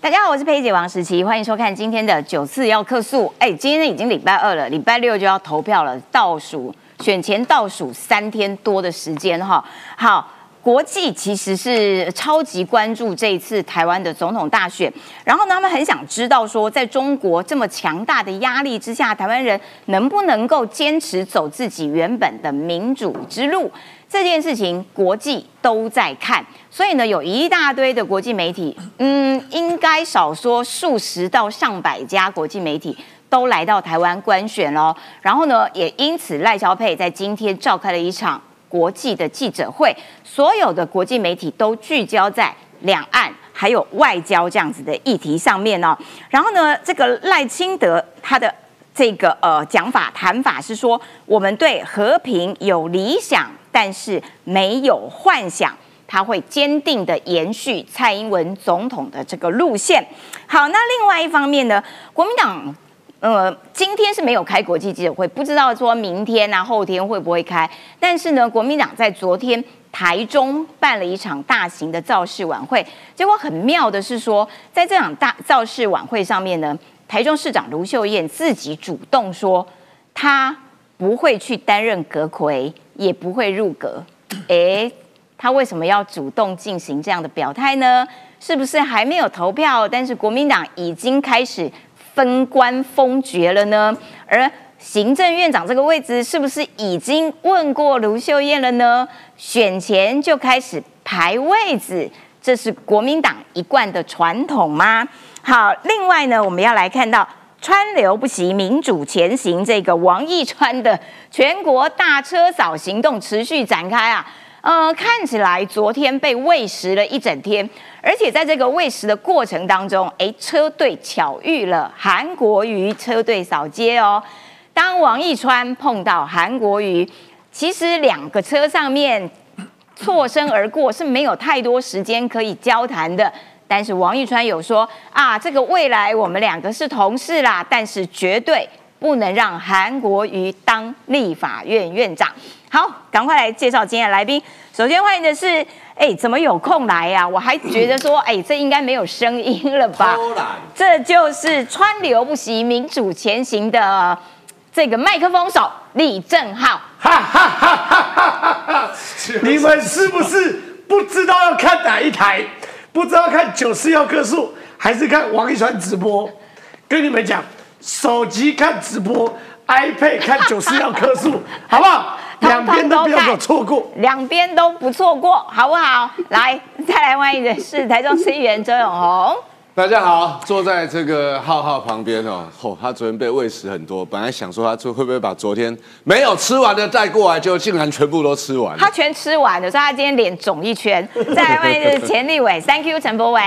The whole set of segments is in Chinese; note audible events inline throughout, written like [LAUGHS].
大家好，我是佩姐王时琪，欢迎收看今天的九次要客诉。哎，今天已经礼拜二了，礼拜六就要投票了，倒数选前倒数三天多的时间哈。好，国际其实是超级关注这一次台湾的总统大选，然后呢，他们很想知道说，在中国这么强大的压力之下，台湾人能不能够坚持走自己原本的民主之路？这件事情国际都在看，所以呢，有一大堆的国际媒体，嗯，应该少说数十到上百家国际媒体都来到台湾观选喽。然后呢，也因此赖萧佩在今天召开了一场国际的记者会，所有的国际媒体都聚焦在两岸还有外交这样子的议题上面哦。然后呢，这个赖清德他的这个呃讲法谈法是说，我们对和平有理想。但是没有幻想，他会坚定的延续蔡英文总统的这个路线。好，那另外一方面呢，[LAUGHS] 国民党呃今天是没有开国际记者会，不知道说明天啊后天会不会开。但是呢，国民党在昨天台中办了一场大型的造势晚会，结果很妙的是说，在这场大造势晚会上面呢，台中市长卢秀燕自己主动说，他不会去担任阁魁。也不会入阁，哎，他为什么要主动进行这样的表态呢？是不是还没有投票，但是国民党已经开始分官封爵了呢？而行政院长这个位置，是不是已经问过卢秀燕了呢？选前就开始排位子，这是国民党一贯的传统吗？好，另外呢，我们要来看到。川流不息，民主前行。这个王义川的全国大车扫行动持续展开啊，呃，看起来昨天被喂食了一整天，而且在这个喂食的过程当中，哎，车队巧遇了韩国瑜车队扫街哦。当王义川碰到韩国瑜，其实两个车上面错身而过，是没有太多时间可以交谈的。但是王玉川有说啊，这个未来我们两个是同事啦，但是绝对不能让韩国瑜当立法院院长。好，赶快来介绍今天的来宾。首先欢迎的是，哎，怎么有空来呀？我还觉得说，哎，这应该没有声音了吧？这就是川流不息、民主前行的这个麦克风手李正浩。哈哈哈哈哈哈！你们是不是不知道要看哪一台？不知道看九四幺棵树还是看王一川直播，跟你们讲，手机看直播，iPad 看九四幺棵树，[LAUGHS] 好不好？两边都不要错过，两边都不错过，好不好？来，再来欢迎的是台中市议员周永红。大家好，坐在这个浩浩旁边哦，嚯，他昨天被喂食很多，本来想说他会会不会把昨天没有吃完的带过来，就竟然全部都吃完。他全吃完了，所以他今天脸肿一圈。再来欢迎的是钱立伟，Thank you 陈柏伟。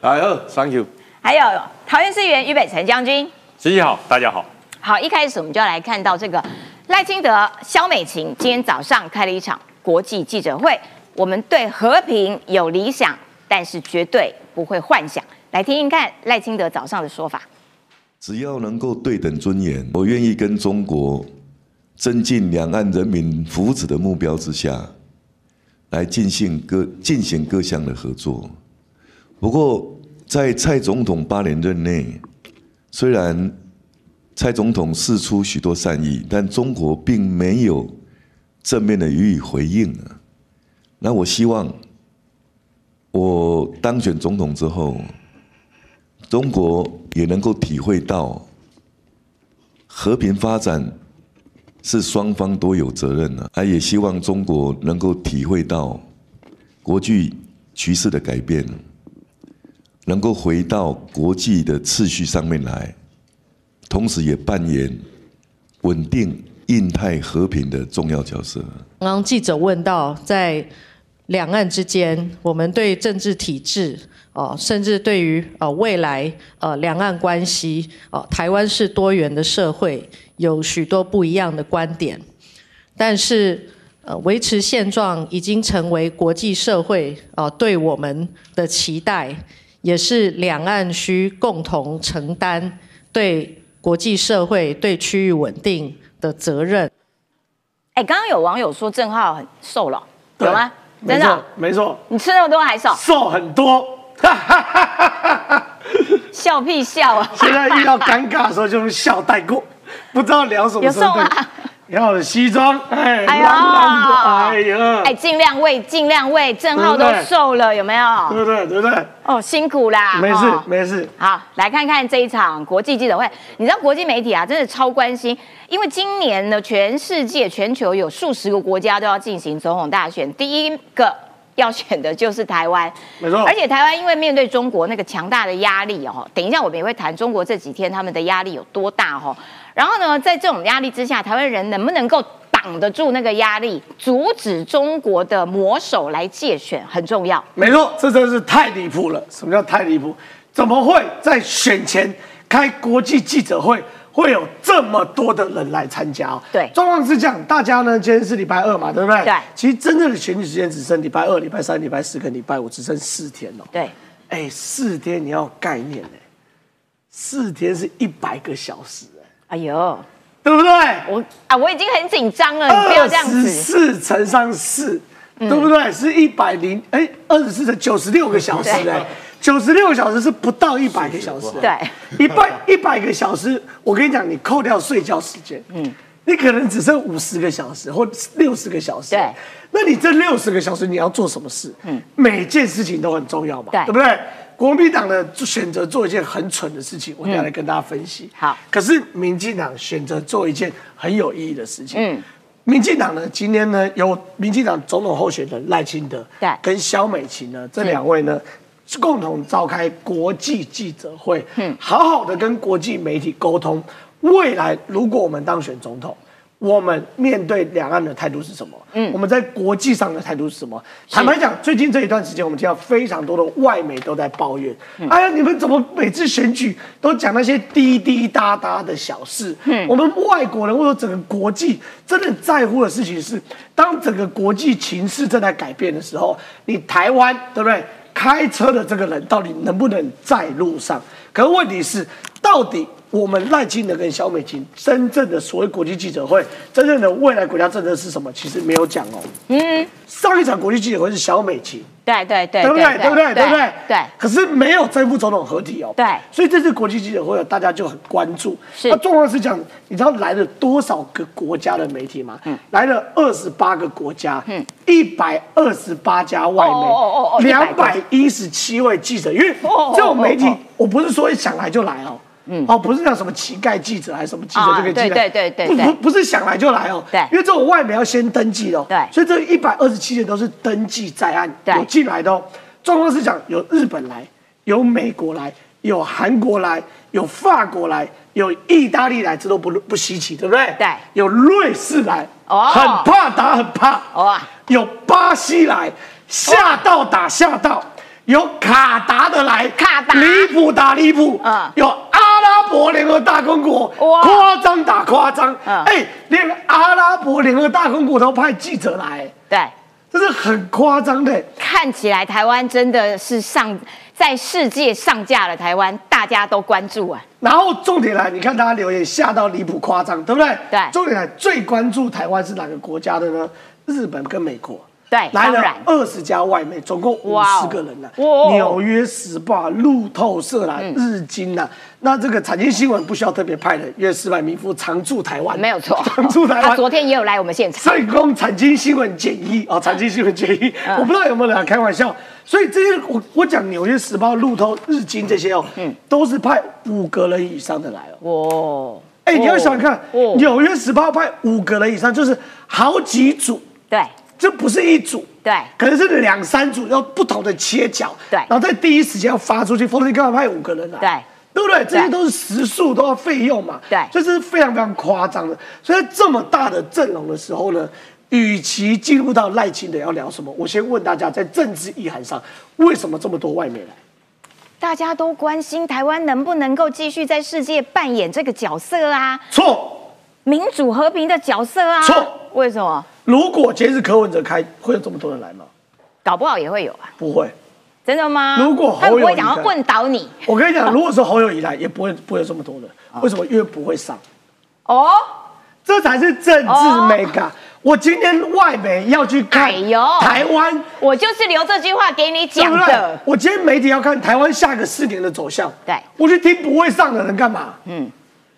哎呦，Thank you。还有桃园市议员于北辰将军。十一好，大家好。好，一开始我们就要来看到这个赖清德、肖美琴今天早上开了一场国际记者会。我们对和平有理想，但是绝对不会幻想。来听听看赖清德早上的说法。只要能够对等尊严，我愿意跟中国增进两岸人民福祉的目标之下，来进行各进行各项的合作。不过，在蔡总统八年任内，虽然蔡总统释出许多善意，但中国并没有正面的予以回应啊。那我希望，我当选总统之后。中国也能够体会到和平发展是双方都有责任的，他也希望中国能够体会到国际局势的改变，能够回到国际的秩序上面来，同时也扮演稳定印太和平的重要角色。刚刚记者问到，在两岸之间，我们对政治体制。哦，甚至对于呃未来呃两岸关系，哦台湾是多元的社会，有许多不一样的观点，但是呃维持现状已经成为国际社会啊对我们的期待，也是两岸需共同承担对国际社会对区域稳定的责任。哎，刚刚有网友说郑浩很瘦了，有吗？真的？没错，你吃那么多还瘦？瘦很多。[LAUGHS] [LAUGHS] 笑屁笑啊！现在遇到尴尬的时候就用笑带过，不知道聊什么。有瘦啊！然后西装，哎，哎呦，哎呀，哎，尽量喂，尽量喂，郑浩都瘦了，有没有？对不对？对不对？哦，辛苦啦！没事，没事。好，来看看这一场国际记者会。你知道国际媒体啊，真的超关心，因为今年呢，全世界、全球有数十个国家都要进行总统大选，第一个要选的就是台湾。没错。而且台湾因为面对中国那个强大的压力哦，等一下我们也会谈中国这几天他们的压力有多大哦。然后呢，在这种压力之下，台湾人能不能够挡得住那个压力，阻止中国的魔手来借选，很重要。没错，这真是太离谱了。什么叫太离谱？怎么会在选前开国际记者会，会有这么多的人来参加？对，状况是这样，大家呢，今天是礼拜二嘛，对不对？对。其实真正的选举时间只剩礼拜二、礼拜三、礼拜四跟礼拜五，只剩四天了。对。哎，四天你要概念呢？四天是一百个小时。哎呦，对不对？我啊，我已经很紧张了，你不要这样子。四乘上四，对不对？是一百零哎，二十四乘九十六个小时哎，九十六个小时是不到一百个小时。对，一百一百个小时，我跟你讲，你扣掉睡觉时间，嗯，你可能只剩五十个小时或六十个小时。对，那你这六十个小时你要做什么事？嗯，每件事情都很重要嘛，对不对？国民党呢选择做一件很蠢的事情，我下来跟大家分析。好，可是民进党选择做一件很有意义的事情。嗯，民进党呢今天呢由民进党总统候选人赖清德对跟萧美琴呢这两位呢共同召开国际记者会，嗯，好好的跟国际媒体沟通，未来如果我们当选总统。我们面对两岸的态度是什么？嗯，我们在国际上的态度是什么？坦白讲，最近这一段时间，我们听到非常多的外媒都在抱怨：，哎呀，你们怎么每次选举都讲那些滴滴答答的小事？嗯，我们外国人或者整个国际真的在乎的事情是，当整个国际情势正在改变的时候，你台湾对不对？开车的这个人到底能不能在路上？可是问题是，到底？我们赖清德跟萧美琴真正的所谓国际记者会，真正的未来国家政策是什么？其实没有讲哦。嗯，上一场国际记者会是萧美琴，对对对，对不对？对不对？对不对？对。可是没有这副总统合体哦。对。所以这次国际记者会，大家就很关注。是。那重要是讲，你知道来了多少个国家的媒体吗？嗯。来了二十八个国家，嗯，一百二十八家外媒，两百一十七位记者。因为这种媒体，我不是说想来就来哦。嗯，哦，不是像什么乞丐记者还是什么记者就可以进来，对对对对，不不不是想来就来哦，对，因为这种外媒要先登记哦，对，所以这一百二十七人都是登记在案，有进来的哦。状况是讲有日本来，有美国来，有韩国来，有法国来，有意大利来，这都不不稀奇，对不对？对，有瑞士来，哦，很怕打很怕，哇，有巴西来，吓到打吓到。有卡达的来，卡达。离谱打离谱，嗯，有阿拉伯联合大公国，哇，夸张打夸张，嗯，哎，连阿拉伯联合大公国都派记者来，对，这是很夸张的。看起来台湾真的是上在世界上架了，台湾大家都关注啊。然后重点来，你看大家留言吓到离谱夸张，对不对？对，重点来最关注台湾是哪个国家的呢？日本跟美国。对，来了二十家外媒，总共五十个人呢。纽约时报、路透社啦、日经啦，那这个财经新闻不需要特别派的，因为石柏明夫常驻台湾，没有错，常驻台湾。他昨天也有来我们现场。所以供财经新闻简易哦，财经新闻简易，我不知道有没有人开玩笑。所以这些我我讲纽约时报、路透、日经这些哦，嗯，都是派五个人以上的来哦。哦，哎，你要想想看，纽约时报派五个人以上，就是好几组。对。这不是一组，对，可能是两三组，要不同的切角，对，然后在第一时间要发出去，否则你干嘛派五个人来？对，对不对？这些都是时数，都要费用嘛，对，所以这是非常非常夸张的。所以在这么大的阵容的时候呢，与其进入到赖清德要聊什么，我先问大家，在政治意涵上，为什么这么多外媒来？大家都关心台湾能不能够继续在世界扮演这个角色啊？错，民主和平的角色啊？错，为什么？如果今日柯文哲开，会有这么多人来吗？搞不好也会有啊。不会，真的吗？如果他不会想要问倒你。我跟你讲，如果是侯友宜来，也不会不会有这么多人。[LAUGHS] 为什么？因为不会上。哦，这才是政治美感。我今天外媒要去看台湾，我就是留这句话给你讲的。？我今天媒体要看台湾下个四年的走向。对我去听不会上的人干嘛？嗯，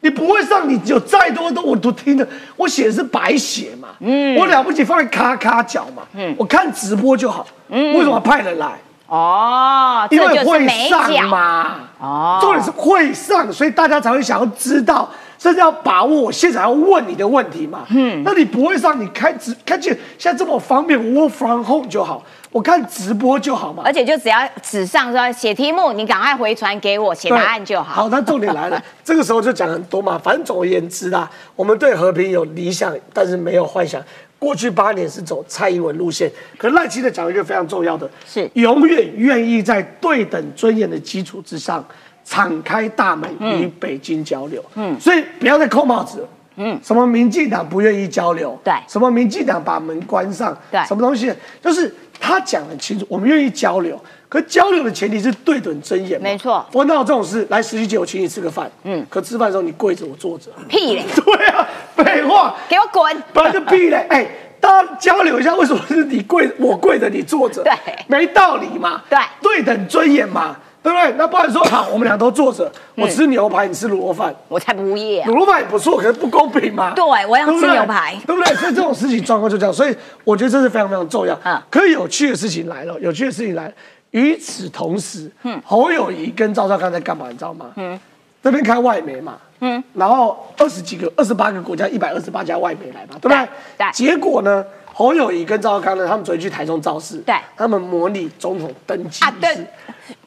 你不会上，你有再多的我都听的，我写的是白写嘛。嗯，我了不起放在咔咔角嘛。嗯，我看直播就好。嗯，为什么派人来？哦，因为会上。嘛。哦重点是会上，所以大家才会想要知道，甚至要把握我现在要问你的问题嘛。嗯，那你不会上，你开直看见现在这么方便我，work from home 就好，我看直播就好嘛。而且就只要纸上说写题目，你赶快回传给我，写答案就好。好，那重点来了，[LAUGHS] 这个时候就讲很多嘛。反正总而言之啦，我们对和平有理想，但是没有幻想。过去八年是走蔡英文路线，可是赖清德讲一个非常重要的，是永远愿意在对等尊严的基础之上，敞开大门与北京交流。嗯，所以不要再扣帽子了。嗯，什么民进党不愿意交流？对什么民进党把门关上？对什么东西？就是他讲很清楚，我们愿意交流，可交流的前提是对等尊严嘛。没错我哪有这种事？来十七姐，我请你吃个饭。嗯，可吃饭的时候你跪着，我坐着。屁嘞，[LAUGHS] 对啊，废话，给我滚！本来就屁嘞。哎，大家交流一下，为什么是你跪，我跪着，你坐着？对没道理嘛。对对等尊严嘛，对不对？那不然说好，我们俩都坐着，我吃牛排，你吃卤肉饭。我才不要。卤肉饭也不错，可是不公平嘛。对我要吃牛排对不对？所以这种事情状况就这样，所以我觉得这是非常非常重要。嗯可是有趣的事情来了，有趣的事情来了。与此同时，嗯侯友谊跟赵少康在干嘛？你知道吗？嗯，这边开外媒嘛，嗯，然后二十几个、二十八个国家，一百二十八家外媒来嘛，对不对？对结果呢，侯友谊跟赵少康呢，他们昨天去台中造势，对。他们模拟总统登基啊，对，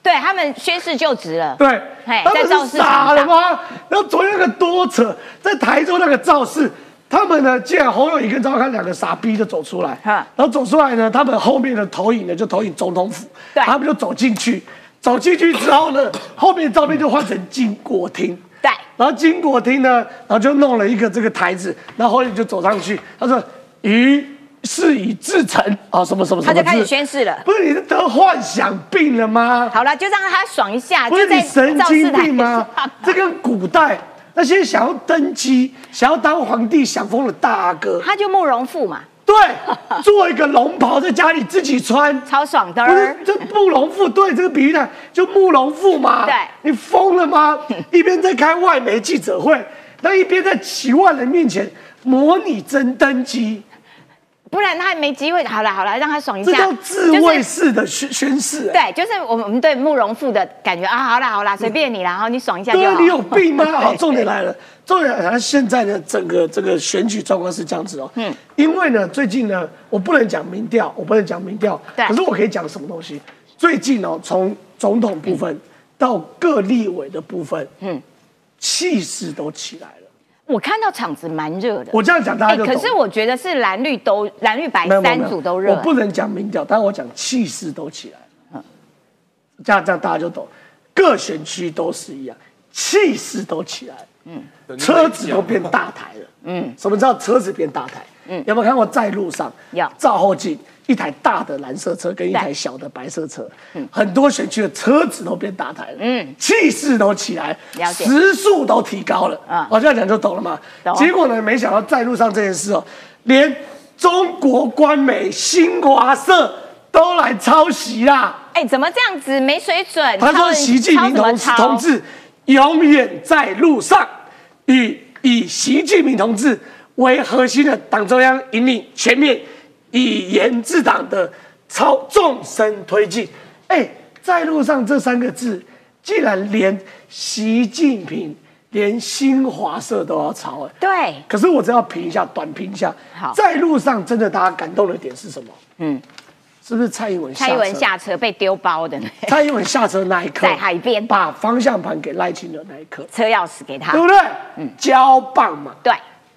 对他们宣誓就职了。对。嘿，他们在造势是傻了吗？然后昨天那个多扯，在台中那个造势，他们呢，竟然侯友谊跟赵康两个傻逼就走出来，哈。然后走出来呢，他们后面的投影呢就投影总统府，对。他们就走进去，走进去之后呢，[COUGHS] 后面的照片就换成金国厅。对，然后金国厅呢，然后就弄了一个这个台子，然后侯友谊就走上去，他说：“于是以至成啊，什么什么什么。”他就开始宣誓了。不是你是得幻想病了吗？好了，就让他爽一下，不是你神经病吗上？[LAUGHS] 这跟古代那些想要登基、想要当皇帝想疯的大阿哥，他就慕容复嘛，对，[LAUGHS] 做一个龙袍在家里自己穿，超爽的不是这慕容复，对这个比喻呢，就慕容复嘛。对你疯了吗？[LAUGHS] 一边在开外媒记者会，那一边在几万人面前模拟真登基，不然他没机会。好了好了，让他爽一下。这叫自卫式的宣宣誓。哎对，就是我们我们对慕容复的感觉啊，好啦好啦，随便你啦，然后你爽一下就好。对啊，你有病吗？[LAUGHS] 好，重点来了，重点来了。现在呢，整个这个选举状况是这样子哦。嗯，因为呢，最近呢，我不能讲民调，我不能讲民调，对可是我可以讲什么东西？最近哦，从总统部分到各立委的部分，嗯，气势都起来了。我看到场子蛮热的。我这样讲大哎，家。可是我觉得是蓝绿都蓝绿白三组都热。我不能讲民调，但我讲气势都起来了。嗯，这样这样大家就懂，各选区都是一样，气势都起来了。嗯，车子都变大台了。嗯，什么叫车子变大台？嗯，有没有看过在路上？有照后镜，一台大的蓝色车跟一台小的白色车，嗯很多选区的车子都变大台了。嗯，气势都起来，了解时速都提高了。啊啊，我这样讲就懂了嘛。懂结果呢，没想到在路上这件事哦，连中国官媒新华社都来抄袭啦。哎，怎么这样子没水准？他说，习近平同志同志永远在路上，与以习近平同志为核心的党中央引领全面以严治党的超纵深推进。哎，在路上这三个字，竟然连习近平、连新华社都要抄，哎。对，可是我只要评一下，短评一下好，在路上真的大家感动的点是什么？嗯，是不是蔡英文下车？蔡英文下车被丢包的，蔡英文下车那一刻，在海边把方向盘给赖清德那一刻，车钥匙给他对。不对？嗯交棒嘛，对，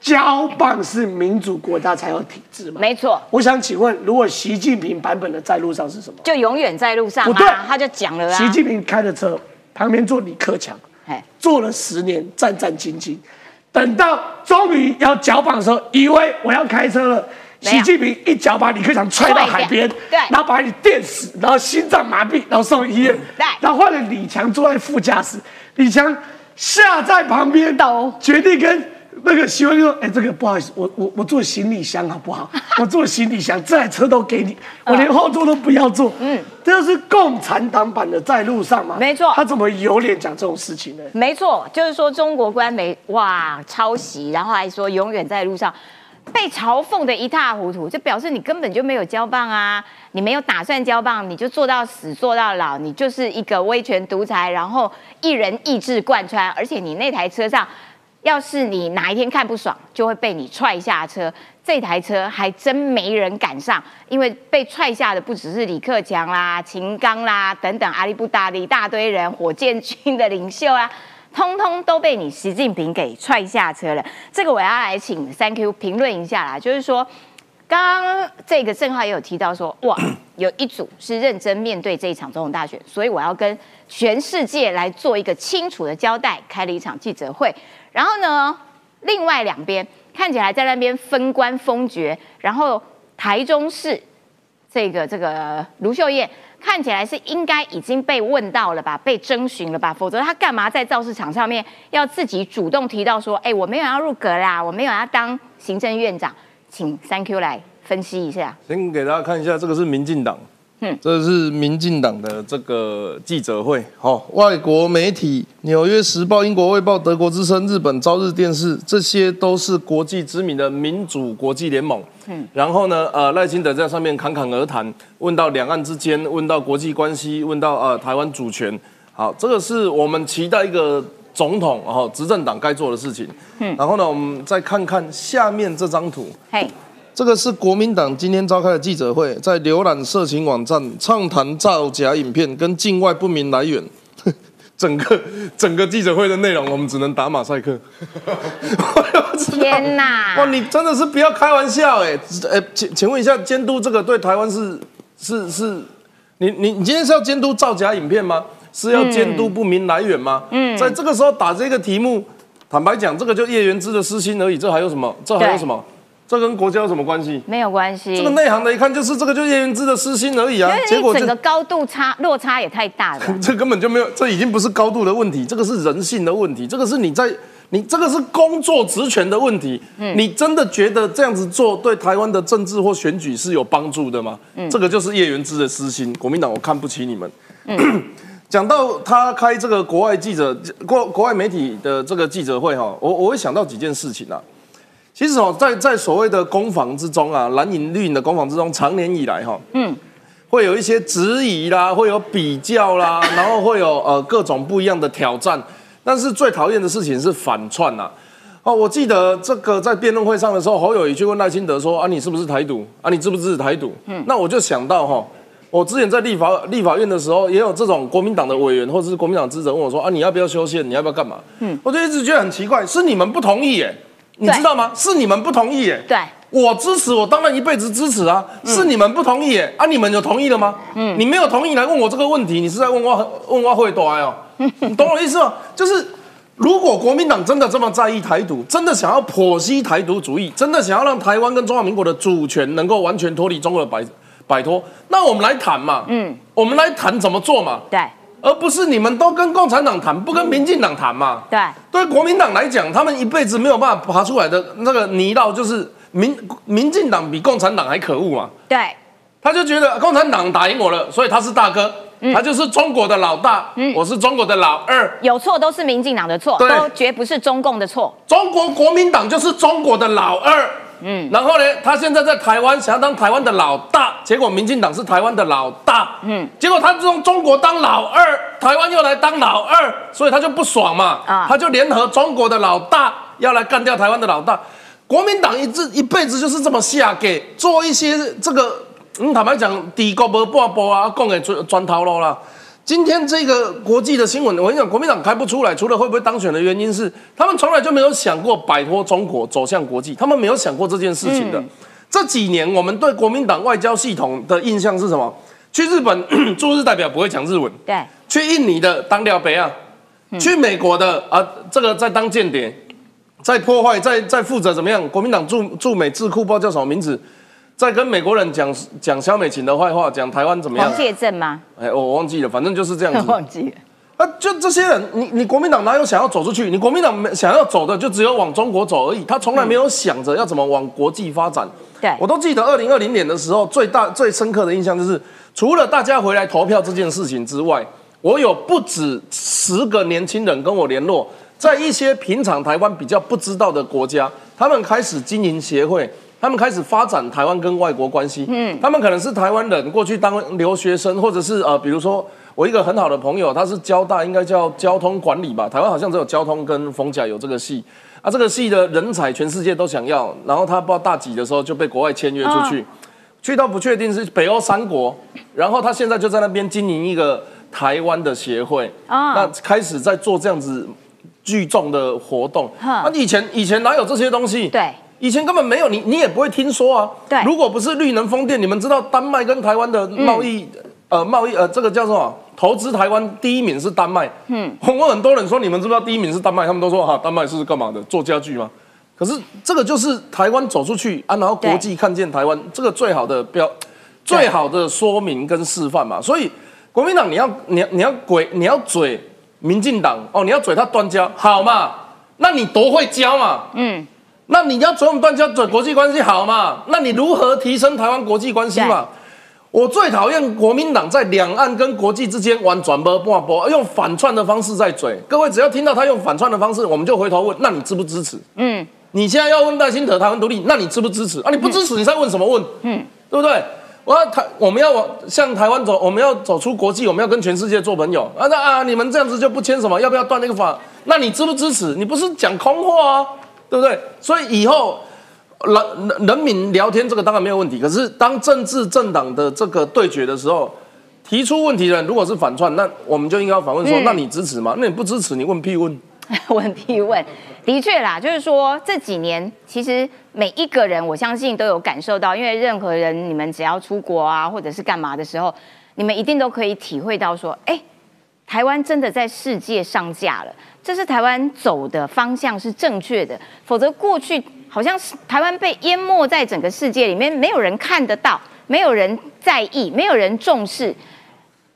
交棒是民主国家才有体制嘛。没错，我想请问，如果习近平版本的在路上是什么？就永远在路上不对啊，他就讲了啊。习近平开的车，旁边坐李克强，哎，坐了十年，战战兢兢，等到终于要交棒的时候，以为我要开车了。习近平一脚把李克强踹到海边，对然后把你电死，然后心脏麻痹，然后送医院，对然后换了李强坐在副驾驶，李强下在旁边，抖决定跟那个喜欢就说，哎，这个不好意思，我我我坐行李箱好不好？我坐行李箱，这台车都给你，我连后座都不要坐。嗯，这就是共产党版的在路上嘛。没错他怎么有脸讲这种事情呢？没错，就是说中国官媒哇抄袭，然后还说永远在路上，被嘲讽的一塌糊涂，就表示你根本就没有交棒啊，你没有打算交棒，你就做到死做到老，你就是一个威权独裁，然后一人意志贯穿，而且你那台车上，要是你哪一天看不爽，就会被你踹下车。这台车还真没人赶上，因为被踹下的不只是李克强啦、秦刚啦等等阿里不达的一大堆人，火箭军的领袖啊，通通都被你习近平给踹下车了。这个我要来请三 Q 评论一下啦，就是说，刚刚这个郑浩也有提到说，哇，有一组是认真面对这一场总统大选，所以我要跟全世界来做一个清楚的交代，开了一场记者会。然后呢，另外两边看起来在那边分官封爵，然后台中市这个这个卢秀燕看起来是应该已经被问到了吧，被征询了吧？否则他干嘛在造势场上面要自己主动提到说，哎，我没有要入阁啦，我没有要当行政院长，请三 Q 来分析一下。先给大家看一下，这个是民进党，嗯这是民进党的这个记者会。好、外国媒体，《纽约时报》、英国卫报、德国之声、日本朝日电视，这些都是国际知名的民主国际联盟。嗯，然后呢，呃，赖清德在上面侃侃而谈，问到两岸之间，问到国际关系，问到呃台湾主权。好，这个是我们期待一个总统然后执政党该做的事情。嗯，然后呢，我们再看看下面这张图。嘿，这个是国民党今天召开的记者会，在浏览色情网站、畅谈造假影片跟境外不明来源。[LAUGHS] 整个整个记者会的内容，我们只能打马赛克。天哪！[LAUGHS] 哇，你真的是不要开玩笑哎！呃，请请问一下，监督这个对台湾是是是，你你你今天是要监督造假影片吗？是要监督不明来源吗？嗯，在这个时候打这个题目，坦白讲，这个就叶元之的私心而已，这还有什么？这还有什么？这跟国家有什么关系？没有关系，这个内行的一看就是这个，就叶元之的私心而已啊。结果整个高度差落差也太大了吧。[LAUGHS] 这根本就没有，这已经不是高度的问题，这个是人性的问题，这个是你在你这个是工作职权的问题。你真的觉得这样子做对台湾的政治或选举是有帮助的吗？这个就是叶元之的私心，国民党我看不起你们。[COUGHS] 讲到他开这个国外记者国国外媒体的这个记者会哈，我我会想到几件事情啊。其实哦，在在所谓的攻防之中啊，蓝营绿营的攻防之中，长年以来哈，嗯，会有一些质疑啦，会有比较啦，[LAUGHS] 然后会有呃各种不一样的挑战。但是最讨厌的事情是反串呐、哦，我记得这个在辩论会上的时候，侯友谊去问赖清德说：“啊，你是不是台独？啊，你支不支持台独？”嗯，那我就想到哈、我之前在立法立法院的时候，也有这种国民党的委员或者是国民党支持者问我说：“啊，你要不要修宪？你要不要干嘛？”嗯，我就一直觉得很奇怪，是你们不同意耶，你知道吗？是你们不同意耶。对，我支持，我当然一辈子支持啊。是你们不同意耶？啊，你们有同意了吗？嗯，你没有同意来问我这个问题，你是在问我问我会多哦？[LAUGHS] 你懂我意思吗？就是如果国民党真的这么在意台独，真的想要剖析台独主义，真的想要让台湾跟中华民国的主权能够完全脱离中国的摆摆脱，那我们来谈嘛。嗯，我们来谈怎么做嘛。对，而不是你们都跟共产党谈，不跟民进党谈嘛。对，对国民党来讲，他们一辈子没有办法爬出来的那个泥淖，就是民民进党比共产党还可恶嘛。对，他就觉得共产党打赢我了，所以他是大哥，他就是中国的老大，我是中国的老二。有错都是民进党的错，都绝不是中共的错。中国国民党就是中国的老二。嗯，然后呢，他现在在台湾想要当台湾的老大，结果民进党是台湾的老大。嗯，结果他从中国当老二，台湾又来当老二，所以他就不爽嘛。啊他就联合中国的老大要来干掉台湾的老大。国民党一直一辈子就是这么下给做一些这个，嗯，坦白讲，底国无半步啊，讲给砖砖头路啦。今天这个国际的新闻，我跟你讲，国民党开不出来，除了会不会当选的原因是，他们从来就没有想过摆脱中国走向国际，他们没有想过这件事情的。这几年我们对国民党外交系统的印象是什么？去日本驻日代表不会讲日文，对，去印尼的当廖北啊，去美国的啊，这个在当间谍，在破坏，在在负责怎么样？国民党驻驻美智库不知道叫什么名字，在跟美国人讲讲萧美琴的坏话，讲台湾怎么样黄？介正吗？哎，我我忘记了，反正就是这样子。[LAUGHS] 忘记了。啊，就这些人，你你国民党哪有想要走出去？你国民党没想要走的就只有往中国走而已，他从来没有想着要怎么往国际发展。对我都记得二零二零年的时候，最大最深刻的印象就是，除了大家回来投票这件事情之外，我有不止十个年轻人跟我联络，在一些平常台湾比较不知道的国家，他们开始经营协会。他们开始发展台湾跟外国关系，嗯，他们可能是台湾人，过去当留学生，或者是呃，比如说我一个很好的朋友，他是交大，应该叫交通管理吧，台湾好像只有交通跟逢甲有这个系，啊，这个系的人才全世界都想要，然后他不知道大几的时候就被国外签约出去，去到不确定是北欧三国，然后他现在就在那边经营一个台湾的协会，啊。那开始在做这样子聚众的活动，哼啊，以前以前哪有这些东西？对，以前根本没有，你你也不会听说啊。对如果不是绿能风电，你们知道丹麦跟台湾的贸易，呃，贸易呃，这个叫什么？投资台湾第一名是丹麦。嗯，我问很多人说，你们知不知道第一名是丹麦？他们都说哈，丹麦是干嘛的？做家具吗？可是这个就是台湾走出去啊，然后国际看见台湾，这个最好的标，最好的说明跟示范嘛。所以国民党你要你要你要鬼你要嘴民进党哦，你要嘴他端家好嘛？那你多会教嘛？嗯，那你要嘴我们断交嘴国际关系好嘛？那你如何提升台湾国际关系嘛？我最讨厌国民党在两岸跟国际之间玩转播半波，用反串的方式在嘴。各位只要听到他用反串的方式，我们就回头问：那你支不支持？嗯，你现在要问戴新德台湾独立，那你支不支持啊？你不支持，你在问什么问？嗯，对不对？我要台，我们要往向台湾走，我们要走出国际，我们要跟全世界做朋友啊！那啊，你们这样子就不签什么？要不要断那个法？那你支不支持？你不是讲空话啊，对不对？所以以后人人人民聊天这个当然没有问题，可是当政治政党的这个对决的时候，提出问题的人如果是反串，那我们就应该要反问说：嗯那你支持吗？那你不支持，你问屁问？[LAUGHS] 问屁问，的确啦，就是说这几年其实每一个人，我相信都有感受到，因为任何人你们只要出国啊，或者是干嘛的时候，你们一定都可以体会到说，哎，台湾真的在世界上架了，这是台湾走的方向是正确的，否则过去好像是台湾被淹没在整个世界里面，没有人看得到，没有人在意，没有人重视。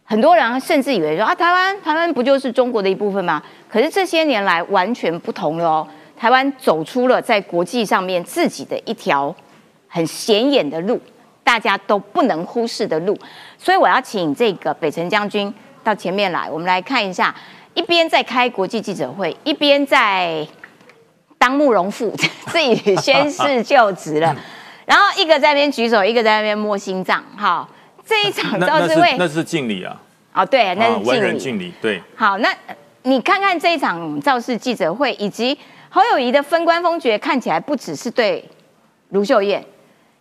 很多人甚至以为说啊，台湾台湾不就是中国的一部分吗？可是这些年来完全不同了哦，台湾走出了在国际上面自己的一条很显眼的路，大家都不能忽视的路。所以我要请这个北辰将军到前面来，我们来看一下，一边在开国际记者会，一边在当慕容复，[LAUGHS] 自己宣誓就职了，然后一个在那边举手，一个在那边摸心脏，哈。这一场那那造势会那是敬礼啊，哦，对，那是敬礼。人敬礼，对。好，那呃你看看这一场造势记者会，以及侯友谊的分官封爵，看起来不只是对卢秀燕，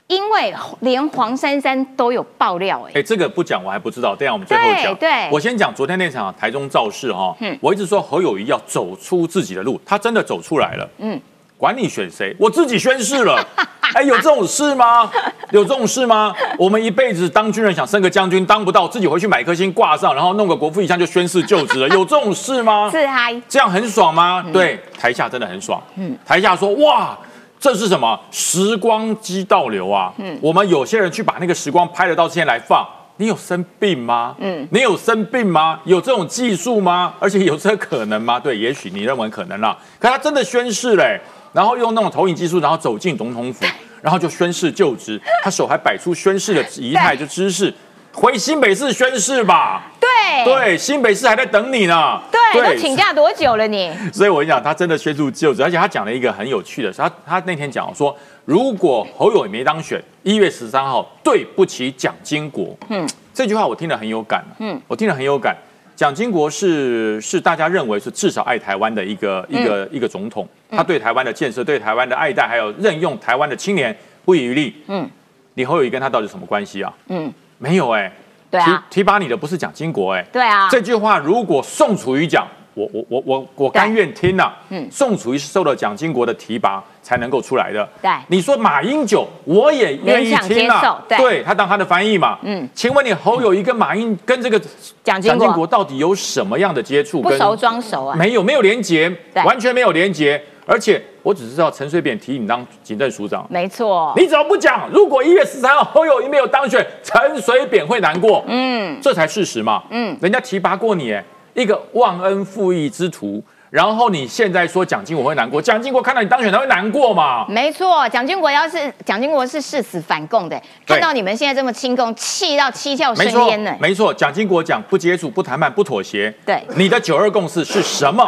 因为连黄珊珊都有爆料、哎、哎，这个不讲我还不知道，等一下我们最后讲。对对我先讲昨天那场台中造势哈，嗯我一直说侯友谊要走出自己的路，他真的走出来了。嗯嗯，管你选谁，我自己宣誓了。[LAUGHS] 哎，有这种事吗？有这种事吗？我们一辈子当军人，想升个将军当不到，自己回去买颗星挂上，然后弄个国父遗像就宣誓就职了，[LAUGHS] 有这种事吗？自嗨，这样很爽吗？对，台下真的很爽。嗯，台下说哇。这是什么？时光机倒流啊！嗯，我们有些人去把那个时光拍了到现在来放，你有生病吗？嗯，你有生病吗？有这种技术吗？而且有这可能吗？对，也许你认为可能啦，可他真的宣誓嘞，然后用那种投影技术，然后走进总统府，然后就宣誓就职，他手还摆出宣誓的仪态，就姿势，回新北市宣誓吧。对对，新北市还在等你呢。对，都请假多久了你？所以我跟你讲，他真的宣誓就职，而且他讲了一个很有趣的事，他他那天讲说，如果侯友宜没当选，一月十三号，对不起蒋经国。嗯，这句话我听了很有感。嗯，我听了很有感。蒋经国是是大家认为是至少爱台湾的一个一个、一个总统，他对台湾的建设、对台湾的爱戴，还有任用台湾的青年不遗余力。嗯，你侯友宜跟他到底什么关系啊？嗯，没有哎、对啊，提提拔你的不是蒋经国哎、对啊，这句话如果宋楚瑜讲，我我我我我甘愿听呐、嗯宋楚瑜是受了蒋经国的提拔才能够出来的。对你说马英九，我也愿意听啊受。对他当他的翻译嘛。嗯嗯，请问你侯友谊跟马英跟这个蒋经国到底有什么样的接触？跟不熟装熟啊。没有没有连结，完全没有连结。而且我只知道陈水扁提你当警政署长，没错，你怎么不讲？如果一月十三号侯友谊没有当选，陈水扁会难过。嗯，这才事实嘛。嗯嗯，人家提拔过你，哎，一个忘恩负义之徒。然后你现在说蒋经国会难过，蒋经国看到你当选他会难过吗？没错，蒋经国要是蒋经国是誓死反共的，看到你们现在这么亲共，气到七窍生烟呢。，没错，蒋经国讲不接触、不谈判、不妥协。对你的九二共识是什么？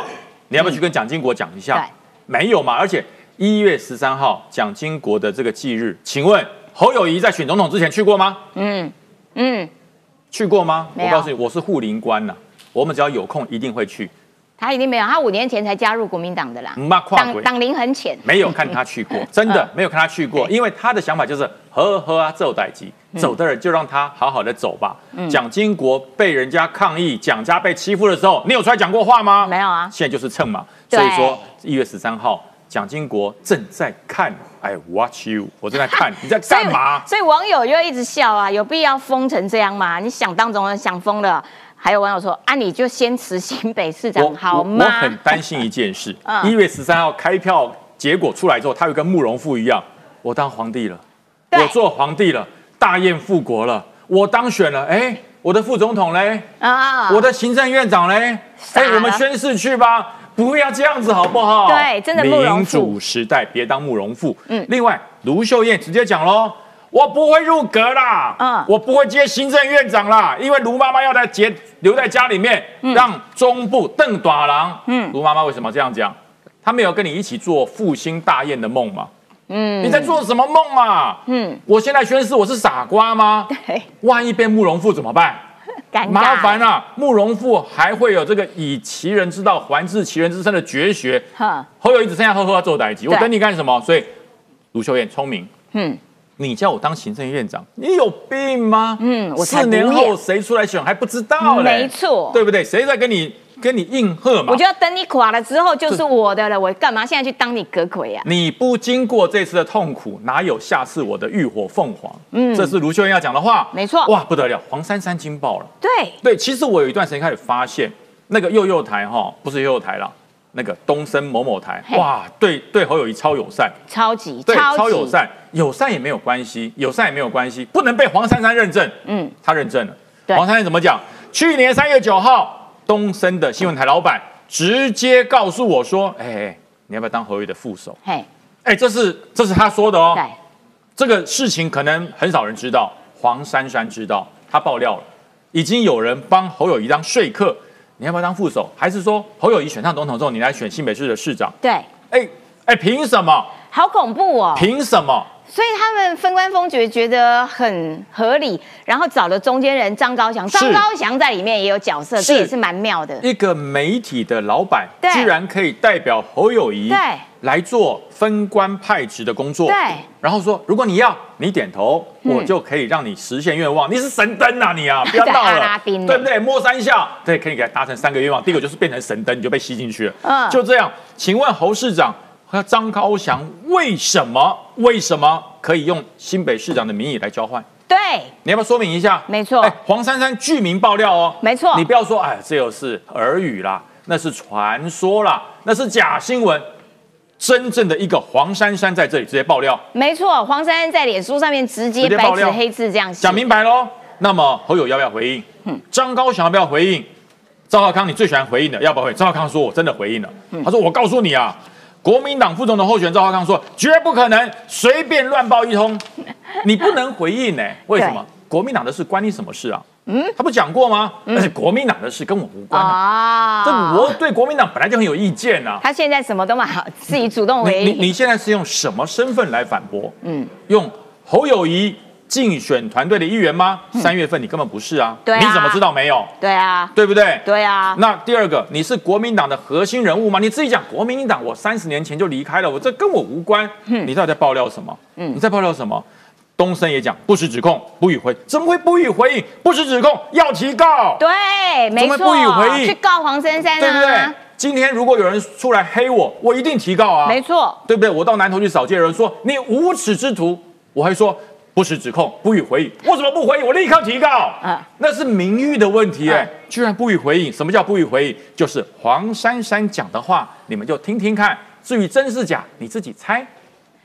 你要不要去跟蒋经国讲一下？对没有嘛？而且一月十三号蒋经国的这个忌日，请问侯友谊在选总统之前去过吗？嗯嗯，去过吗？我告诉你，我是护林官呐、我们只要有空一定会去。他一定没有，他五年前才加入国民党的啦党党龄很浅。没有看他去过，[LAUGHS] 真的没有看他去过，因为他的想法就是呵呵啊，走代机，走的人就让他好好的走吧。蒋经国被人家抗议，蒋家被欺负的时候，你有出来讲过话吗？没有啊现在就是蹭嘛。所以说一月十三号，蒋经国正在看，I watch you，我正在看 [LAUGHS] 你在干嘛？所以网友就一直笑啊，有必要疯成这样吗？你想当总统想疯了。还有网友说啊，你就先辞新北市长好吗我吗？很担心一件事 [LAUGHS] 嗯，一月十三号开票结果出来之后，他会跟慕容复一样，我当皇帝了，我做皇帝了，大宴复国了，我当选了，哎，我的副总统嘞，啊我的行政院长嘞，哎，我们宣誓去吧。不要这样子好不好？对真的民主时代别当慕容复。嗯嗯，另外卢秀燕直接讲喽，我不会入阁啦，嗯嗯，我不会接行政院长啦，因为卢妈妈要在结留在家里面，让中部邓短郎。嗯嗯，卢妈妈为什么这样讲？他没有跟你一起做复兴大宴的梦吗？嗯你在做什么梦啊？嗯嗯，我现在宣誓我是傻瓜吗？对，万一变慕容复怎么办？[LAUGHS] 麻烦啊！慕容复还会有这个以其人之道还治其人之身的绝学。哼侯友谊只剩下呵呵要做代级，我对等你干什么？所以卢秀燕聪明，嗯你叫我当行政院长，你有病吗？嗯我四年后谁出来选还不知道嘞，没错对不对？谁在跟你跟你应和嘛我？就要等你垮了之后就是我的了，我干嘛现在去当你阁魁呀？你不经过这次的痛苦，哪有下次我的浴火凤凰？嗯，这是卢秀燕要讲的话，没错哇，不得了，黄珊珊惊爆了。对，对，其实我有一段时间开始发现，那个幼幼台哈，不是幼幼台啦，那个东森某某台，哇，对对侯友谊超友善，超级对，超友善，友善也没有关系，友善也没有关系，不能被黄珊珊认证。嗯嗯，他认证了。对黄珊珊怎么讲？去年三月九号，东森的新闻台老板直接告诉我说：“哎、哎你要不要当侯友谊的副手嘿，？”哎，这是这是他说的哦。对，这个事情可能很少人知道，黄珊珊知道，他爆料了，已经有人帮侯友谊当说客，你要不要当副手？还是说侯友谊选上总统之后，你来选新北市的市长？对，哎哎，凭什么？好恐怖哦！凭什么？所以他们分官封爵觉得很合理，然后找了中间人张高翔，是张高翔在里面也有角色，是这也是蛮妙的。一个媒体的老板居然可以代表侯友谊对来做分官派职的工作，对然后说如果你要，你点头，嗯我就可以让你实现愿望。你是神灯啊你啊，[LAUGHS] 不要闹对阿了对不对？摸三下，对，可以给他达成三个愿望。第一个就是变成神灯，你就被吸进去了。嗯就这样。请问侯市长和张高翔为什么为什么可以用新北市长的名义来交换？对，你要不要说明一下？没错哎，黄珊珊剧名爆料哦，没错你不要说，哎，这又是耳语啦，那是传说啦，那是假新闻。真正的一个黄珊珊在这里直接爆料，没错，黄珊珊在脸书上面直接白纸黑字这样写讲，明白喽。那么侯友要不要回应？嗯张高翔要不要回应？赵浩康你最喜欢回应的，要不要回应？赵浩康说：“我真的回应了。嗯他说：“我告诉你啊，国民党副总统候选人赵浩康说，绝不可能随便乱报一通，你不能回应呢、为什么？[LAUGHS] 国民党的事关你什么事啊？嗯，他不讲过吗？而且国民党的事跟我无关啊。啊这我对国民党本来就很有意见呐、他现在什么都嘛自己主动你你回应，你现在是用什么身份来反驳？嗯，用侯友谊竞选团队的一员吗？三月份你根本不是啊，对啊你怎么知道没有？对啊，对不对？对啊，那第二个，你是国民党的核心人物吗？你自己讲，国民党我三十年前就离开了，我这跟我无关。嗯你到底在爆料什么？嗯你在爆料什么？东森也讲不实指控，不予回，怎么会不予回应？不实指控要提告，对，没错，不予回应去告黄珊珊对不对啊，？今天如果有人出来黑我，我一定提告啊，没错，对不对？我到南投去扫街，有人说你无耻之徒，我还说不实指控，不予回应。为什么不回应？我立刻提告。嗯那是名誉的问题哎、嗯居然不予回应。什么叫不予回应？就是黄珊珊讲的话，你们就听听看。至于真是假，你自己猜。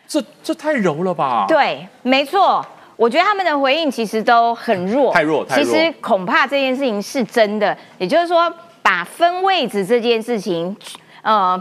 这这太柔了吧？对，没错。我觉得他们的回应其实都很弱，太弱太弱其实恐怕这件事情是真的，也就是说。把分位置这件事情，呃，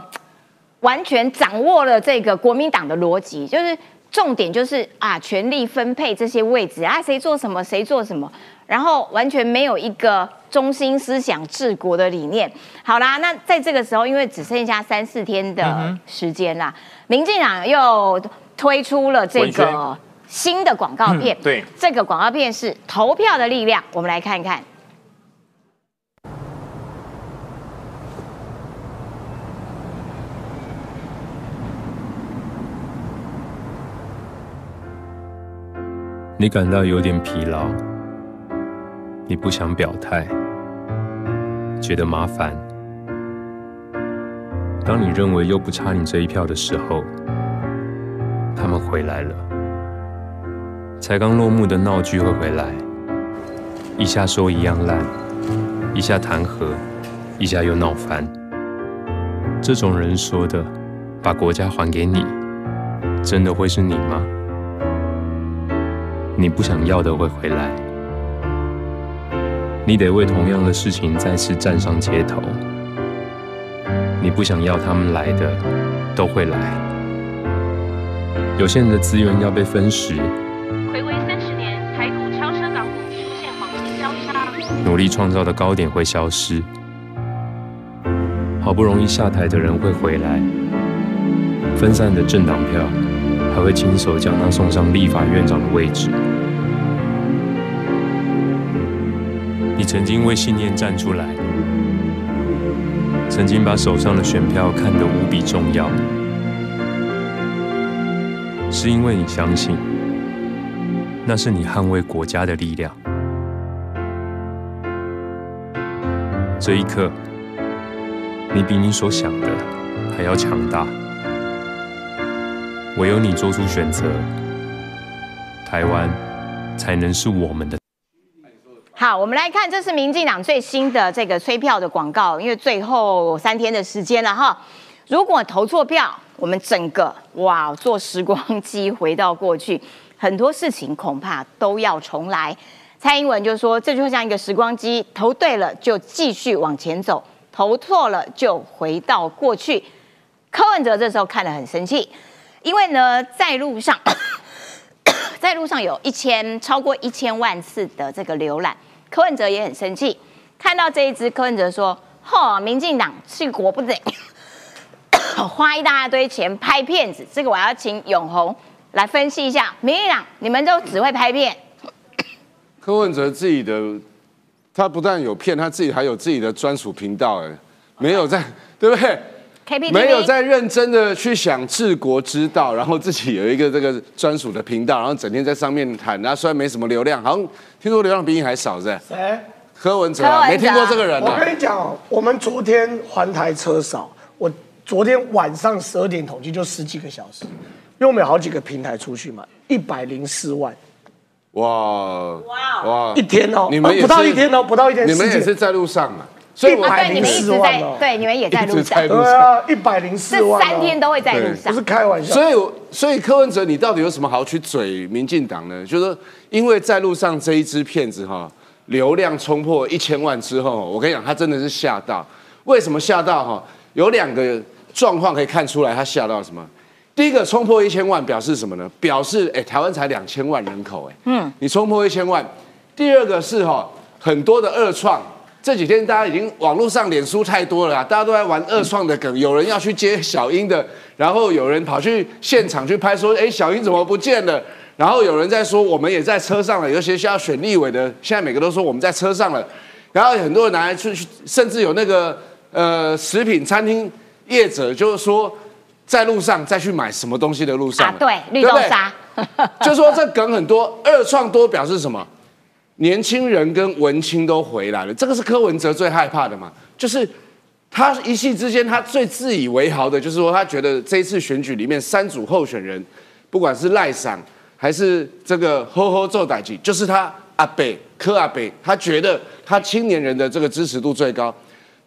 完全掌握了这个国民党的逻辑，就是重点就是啊，权力分配这些位置啊，谁做什么谁做什么，然后完全没有一个中心思想治国的理念。好啦，那在这个时候，因为只剩下三四天的时间啦，民进党又推出了这个新的广告片，对。这个广告片是投票的力量，我们来看看。你感到有点疲劳，你不想表态，觉得麻烦。当你认为又不差你这一票的时候，他们回来了。才刚落幕的闹剧会回来，一下说一样烂，一下弹劾，一下又闹翻。这种人说的“把国家还给你”，真的会是你吗？你不想要的会回来，你得为同样的事情再次站上街头。你不想要他们来的，都会来。有限的资源要被分食，回归三十年，台股超车港股出现黄金交叉。努力创造的高点会消失。好不容易下台的人会回来，分散的政党票还会亲手将他送上立法院长的位置。曾经为信念站出来，曾经把手上的选票看得无比重要，是因为你相信，那是你捍卫国家的力量。这一刻，你比你所想的还要强大。唯有你做出选择，台湾才能是我们的。好，我们来看，这是民进党最新的这个催票的广告，因为最后三天的时间了哈。如果投错票，我们整个哇坐时光机回到过去，很多事情恐怕都要重来。蔡英文就说，这就像一个时光机，投对了就继续往前走，投错了就回到过去。柯文哲这时候看得很生气，因为呢，在路上。[COUGHS] 在路上有一千超过一千万次的这个浏览，柯文哲也很生气，看到这一支，柯文哲说：“嚯，民进党是国不得，[COUGHS] 花一大堆钱拍片子。”这个我要请永红来分析一下，民进党你们都只会拍片，[COUGHS] 柯文哲自己的，他不但有骗，他自己还有自己的专属频道，哎，没有在，[LAUGHS] 对不对？KPTV 没有在认真的去想治国之道，然后自己有一个这个专属的频道，然后整天在上面谈，他虽然没什么流量，好像听说流量比你还少，是不是？谁？柯文哲没听过这个人我啊？跟你讲哦，我们昨天环台车少，我昨天晚上十二点统计就十几个小时，因为我们有好几个平台出去嘛，一百零四万哇哇哇一天哦，你们不到一天哦，不到一天，你们也是在路上啊？所以我啊，对，你们一直104万在哦，对，你们也在路上一直在，路对啊，一百零四这万、哦，三天都会在路上不是。开玩笑。所以，所以柯文哲，你到底有什么好去嘴民进党呢？就是说，因为在路上这一支片子哈，流量冲破一千万之后，我跟你讲，他真的是吓到。为什么吓到哈？有两个状况可以看出来，他吓到什么？第一个，冲破一千万表示什么呢？表示哎，台湾才两千万人口哎，嗯，你冲破一千万。第二个是哈，很多的二创。这几天大家已经网络上脸书太多了啊，大家都在玩二创的梗，有人要去接小英的，然后有人跑去现场去拍，说，哎，小英怎么不见了？然后有人在说，我们也在车上了，有些需要选立委的，现在每个都说我们在车上了，然后很多人拿来去，甚至有那个呃食品餐厅业者就是说，在路上再去买什么东西的路上啊，对，绿豆沙，就说这梗很多，二创多表示什么？年轻人跟文青都回来了，这个是柯文哲最害怕的嘛？就是他一夕之间，他最自以为豪的，就是说他觉得这一次选举里面三组候选人，不管是赖赏还是这个吼吼奏歹吉，就是他阿北柯阿北，他觉得他青年人的这个支持度最高，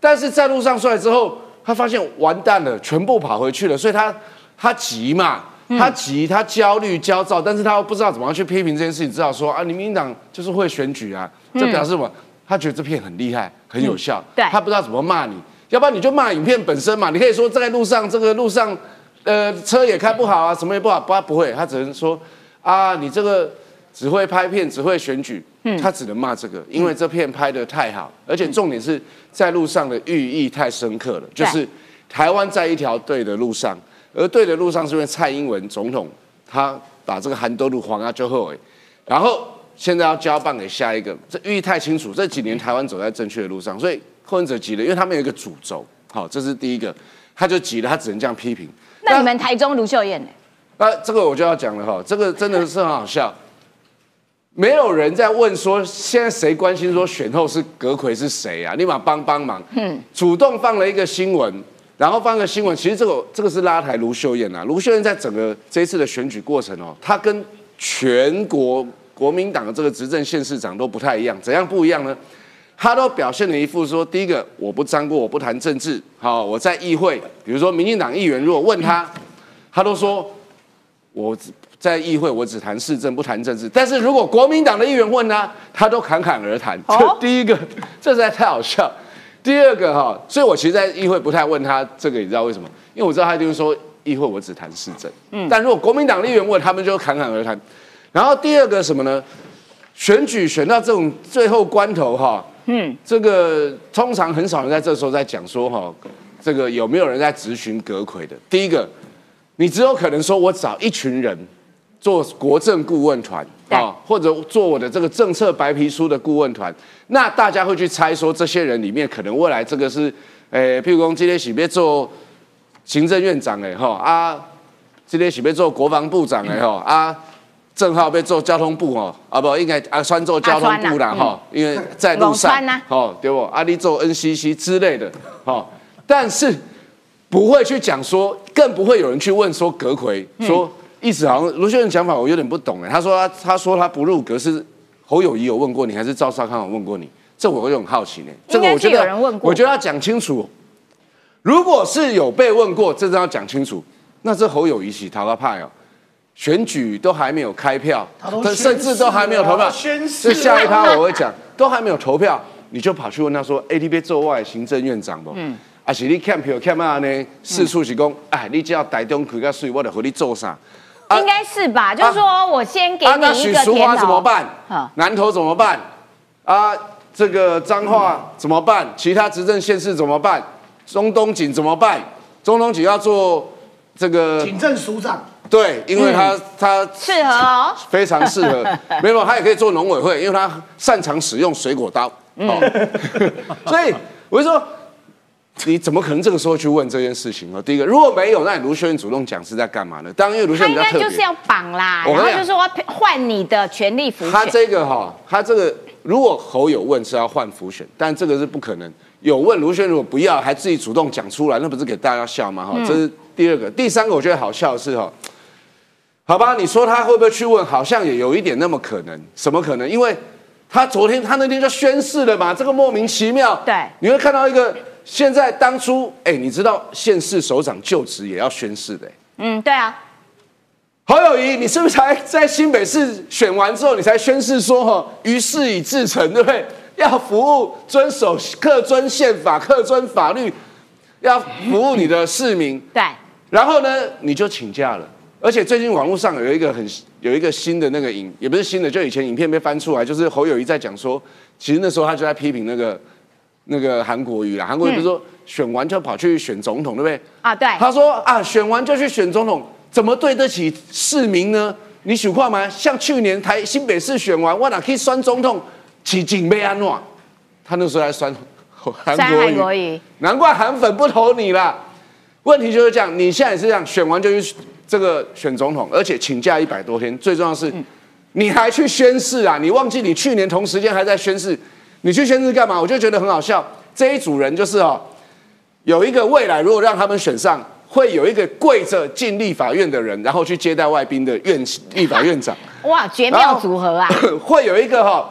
但是在路上出来之后，他发现完蛋了，全部跑回去了，所以他他急嘛。他急，他焦虑、焦躁，但是他又不知道怎么样去批评这件事情，知道说啊，你民进党就是会选举啊，这表示什么？他觉得这片很厉害，很有效，对。他不知道怎么骂你，要不然你就骂影片本身嘛，你可以说在路上这个路上，呃，车也开不好啊，什么也不好，不他不会，他只能说啊，你这个只会拍片，只会选举，他只能骂这个，因为这片拍的太好，而且重点是在路上的寓意太深刻了，就是台湾在一条对的路上，而对的路上是因为蔡英文总统他把这个韩多路黄啊就后悔，然后现在要交棒给下一个，这寓意太清楚，这几年台湾走在正确的路上，所以柯文哲急了，因为他们有一个主轴，好，这是第一个，他就急了，他只能这样批评。那你们台中卢秀燕呢？那这个我就要讲了哈，这个真的是很好笑。没有人在问说现在谁关心说选后是阁魁是谁啊？立马帮帮忙，嗯，主动放了一个新闻，然后放个新闻。其实这个这个是拉抬卢秀燕啊。卢秀燕在整个这一次的选举过程哦，她跟全国国民党的这个执政县市长都不太一样。怎样不一样呢？她都表现了一副说，第一个我不沾过，我不谈政治。好，我在议会，比如说民进党议员如果问他，他都说我只在议会我只谈市政不谈政治。但是如果国民党的议员问他，他都侃侃而谈。哦这第一个，这实在太好笑。第二个哈，所以我其实，在议会不太问他这个，你知道为什么？因为我知道他一定说议会我只谈市政。嗯，但如果国民党的议员问，他们就侃侃而谈。然后第二个什么呢？选举选到这种最后关头哈，嗯，这个通常很少人在这时候在讲说哈，这个有没有人在质询阁魁的？第一个，你只有可能说我找一群人做国政顾问团啊，或者做我的这个政策白皮书的顾问团，那大家会去猜说这些人里面可能未来这个是，诶，譬如说今天喜别做行政院长哎哈啊，今天喜别做国防部长哎哈啊。正好被做交通部哦，啊不，应该啊算做交通部啦啊哈，因为在路上陇川啊。哦，对不？啊，你做 NCC 之类的，哦，但是不会去讲说，更不会有人去问说阁魁说，意思好像卢秀燕讲法我有点不懂哎，他说他他说他不入阁是侯友谊有问过你，还是赵少康有问过你？这我有点好奇呢。这个我觉得人问过我觉得要讲清楚。如果是有被问过，这真要讲清楚。那这侯友谊起逃到派哦，选举都还没有开票他甚至都还没有投票，宣誓了这下一趴我会讲，都还没有投票，你就跑去问他说，[LAUGHS] ATP 做外行政院长不？嗯，啊是你欠票欠啊呢？四处是讲，哎，你只要台中开个税，我就和你做啥？啊应该是吧？就是说我先给啊，那你一个许淑华甜，怎么办？南投怎么办？啊，这个彰化怎么办？其他执政县市怎么办？中东锦怎么办？中东锦要做这个警政署长，对，因为他、他适合哦。[LAUGHS] 非常适合，[LAUGHS] 没有，他也可以做农委会，因为他擅长使用水果刀。哦，[LAUGHS] 所以我就说，[LAUGHS] 你怎么可能这个时候去问这件事情呢？第一个，如果没有，那你卢秀燕主动讲是在干嘛呢？当然，因为卢秀他应燕比较特别。该就是要绑啦，然后就说换你的权力辅他。这个哈，他这个如果侯有问是要换浮选，但这个是不可能。有问卢轩如果不要，还自己主动讲出来，那不是给大家笑吗？哈、嗯这是第二个。第三个我觉得好笑的是哈，好吧，你说他会不会去问？好像也有一点那么可能。什么可能？因为他昨天他那天就宣誓了嘛，这个莫名其妙。对你会看到一个现在当初，哎，你知道县市首长就职也要宣誓的、哎嗯，对啊，侯友谊，你是不是才在新北市选完之后，你才宣誓说哈，于事已至成，对不对？要服务、遵守、恪遵宪法、恪遵法律，要服务你的市民。对，然后呢，你就请假了。而且最近网络上有一个很有一个新的那个影，也不是新的，就以前影片被翻出来，就是侯友谊在讲说，其实那时候他就在批评那个那个韩国瑜啦。韩国瑜不是说选完就跑去选总统，对不对？啊对，他说啊，选完就去选总统，怎么对得起市民呢？你想看吗？像去年台新北市选完，我哪可以酸总统，起警备安诺？他那时候还酸韩山国语，难怪韩粉不投你啦。问题就是这样，你现在也是这样，选完就去这个选总统，而且请假一百多天，最重要的是，你还去宣誓啊？你忘记你去年同时间还在宣誓，你去宣誓干嘛？我就觉得很好笑。这一组人就是哦，有一个未来如果让他们选上，会有一个跪着进立法院的人，然后去接待外宾的院立法院长。哇，绝妙组合啊！[LAUGHS] 会有一个哈、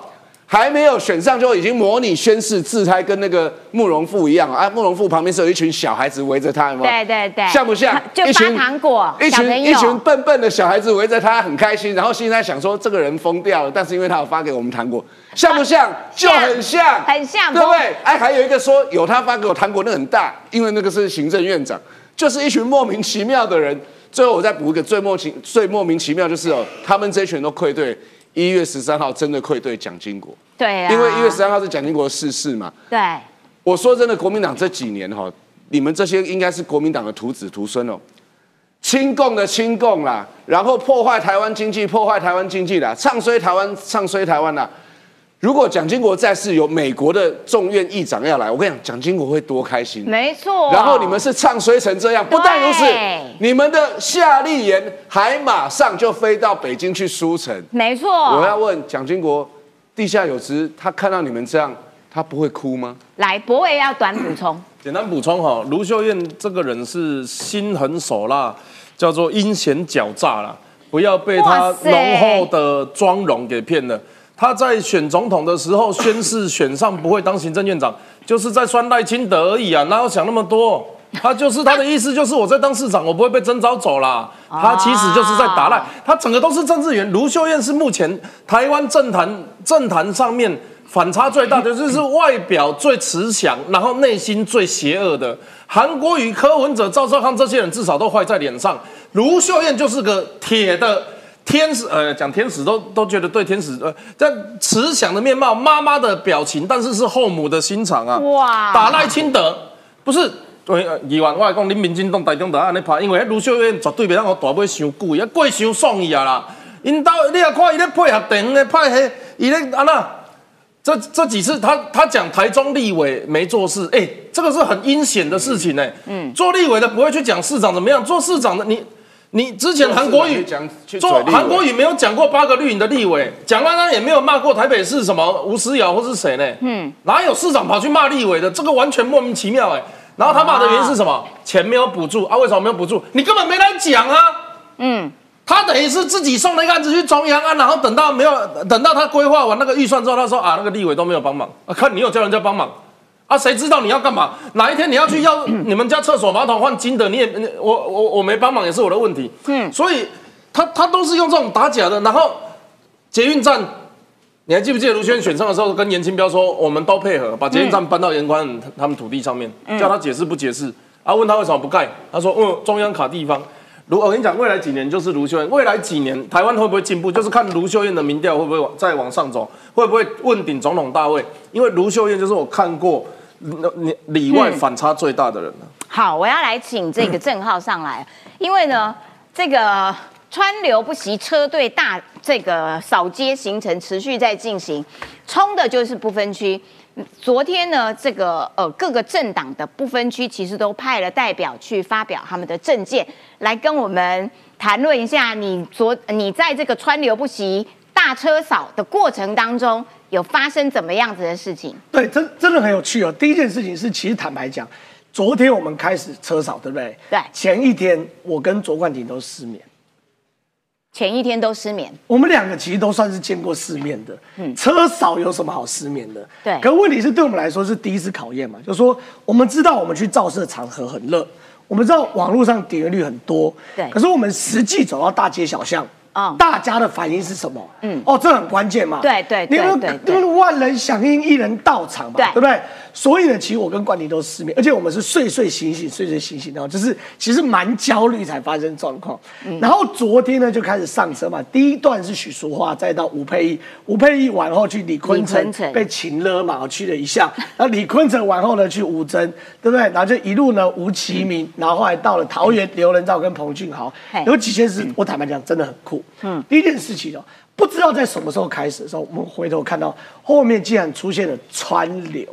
还没有选上就已经模拟宣誓自拍，跟那个慕容复一样啊！慕容复旁边是有一群小孩子围着他，有没有？对对对，像不像？[LAUGHS] 就发糖果，一群一群笨笨的小孩子围着他，很开心。然后现在想说这个人疯掉了，但是因为他有发给我们糖果，像不像？就很像，很像，对不对？哎，还有一个说有他发给我糖果，那很大，因为那个是行政院长，就是一群莫名其妙的人。最后我再补一个最莫其最莫名其妙就是哦，他们这群都愧对一月十三号真的愧对蒋经国。对啊，因为一月十三号是蒋经国逝世嘛。对，我说真的，国民党这几年哈，你们这些应该是国民党的徒子徒孙哦，亲共的亲共啦，然后破坏台湾经济，破坏台湾经济啦，唱衰台湾，唱衰台湾啦。如果蒋经国在世，有美国的众院议长要来，我跟你讲，蒋经国会多开心。没错。然后你们是唱衰成这样，不但如此，你们的夏立言还马上就飞到北京去书城。没错。我要问蒋经国。地下有知，他看到你们这样，他不会哭吗？来，博伟要短补充。[COUGHS] 简单补充哈，卢秀燕这个人是心狠手辣，叫做阴险狡诈啦，不要被她浓厚的妆容给骗了。他在选总统的时候宣誓选上不会当行政院长，就是在酸赖清德而已啊，哪有想那么多？他就是他的意思，就是我在当市长，我不会被征召走啦。他其实就是在打赖，他整个都是政治员。卢秀燕是目前台湾政坛政坛上面反差最大的，[COUGHS] 就是外表最慈祥，然后内心最邪恶的。韩国瑜、柯文哲、赵少康这些人至少都坏在脸上，卢秀燕就是个铁的天使。呃，讲天使都都觉得对天使呃，这慈祥的面貌，妈妈的表情，但是是后母的心肠啊。哇，打赖清德不是。对，议员我来讲，恁民进党台中就安尼拍，因为卢秀燕绝对袂当互大尾伤久，伊过伤爽伊啊啦。因兜你也看伊咧配合电咧派迄，伊咧安那？这这几次他他讲台中立委没做事，哎，这个是很阴险的事情呢。嗯，做立委的不会去讲市长怎么样，做市长的你你之前韩国语做韩国语没有讲过八个绿营的立委，蒋万安也没有骂过台北市什么吴思瑶或是谁呢？嗯，哪有市长跑去骂立委的？这个完全莫名其妙哎。然后他骂的原因是什么？钱没有补助啊？为什么没有补助？你根本没来讲啊！嗯，他等于是自己送了一个案子去中央啊，然后等到没有等到他规划完那个预算之后，他说啊，那个立委都没有帮忙啊，看你有叫人家帮忙啊，谁知道你要干嘛？哪一天你要去要 [COUGHS] 你们家厕所马桶换金的，你也我我我没帮忙也是我的问题。嗯，所以他他都是用这种打假的，然后捷运站。你还记不记得卢轩选上的时候跟严清标说，我们都配合把捷运站搬到严宽他们土地上面，叫他解释不解释？啊，问他为什么不盖？他说，嗯，中央卡地方。卢，我跟你讲，未来几年就是卢秀燕，未来几年台湾会不会进步，就是看卢秀燕的民调会不会往再往上走，会不会问鼎总统大位？因为卢秀燕就是我看过里里外反差最大的人了。好，我要来请这个郑浩上来，[COUGHS] 因为呢，这个。川流不息，车队大这个扫街行程持续在进行，冲的就是不分区。昨天呢，这个呃各个政党的不分区其实都派了代表去发表他们的政见，来跟我们谈论一下。你昨你在这个川流不息大车扫的过程当中，有发生怎么样子的事情？对，真真的很有趣哦。第一件事情是，其实坦白讲，昨天我们开始车扫，对不对？对。前一天我跟卓冠廷都失眠。前一天都失眠，我们两个其实都算是见过世面的。嗯，车少有什么好失眠的？对。可问题是对我们来说是第一次考验嘛？就是说，我们知道我们去造势场合很热，我们知道网络上点阅率很多。对。可是我们实际走到大街小巷。大家的反应是什么？嗯，哦，这很关键嘛。对对对对对，万人响应，一人到场嘛，对不对？所以呢，其实我跟冠廷都失眠，而且我们是睡睡醒醒，睡睡醒醒，然后就是其实蛮焦虑才发生状况。然后昨天呢就开始上车嘛，第一段是许淑华，再到吴佩仪，吴佩仪完后去李坤城被请了嘛，我去了一下。然后李坤城完后呢去吴征，对不对？然后就一路呢吴其明，然后后来到了桃园刘仁照跟彭俊豪，有几件事我坦白讲真的很酷。嗯，第一件事情哦，不知道在什么时候开始的时候，我们回头看到后面竟然出现了川流，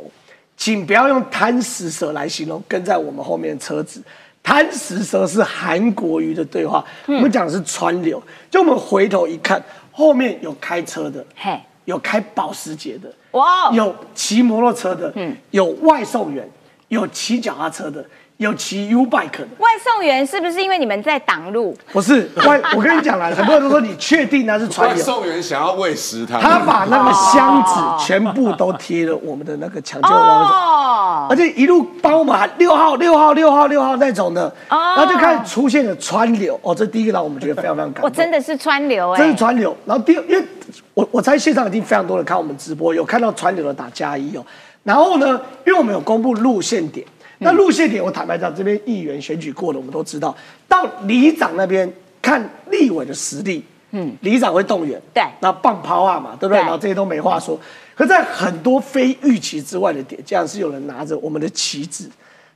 请不要用贪食蛇来形容跟在我们后面的车子，贪食蛇是韩国瑜的对话，我们讲的是川流。就我们回头一看，后面有开车的，嘿，有开保时捷的，哇，有骑摩托车的，嗯，有外送员，有骑脚踏车的，有骑 U bike 的。外送员是不是因为你们在挡路？不是，外 [LAUGHS] 我跟你讲了，很多人都说你确定那是传外，送员想要喂食他，他把那个箱子全部都贴了我们的那个抢救网上。哦，而且一路帮我们喊六号、六号、六号、六号那种的，哦然后就开始出现了川流，哦，这第一个让我们觉得非常非常感动。[LAUGHS] 我真的是川流哎、这是川流。然后第二，因为我我猜现场已经非常多人看我们直播，有看到川流的打加一哦。然后呢，因为我们有公布路线点，那路线点我坦白讲，这边议员选举过的，我们都知道，到里长那边看立委的实力，嗯，里长会动员，对那棒抛啊嘛，对不对？对然后这些都没话说。可在很多非预期之外的点，竟然是有人拿着我们的旗帜，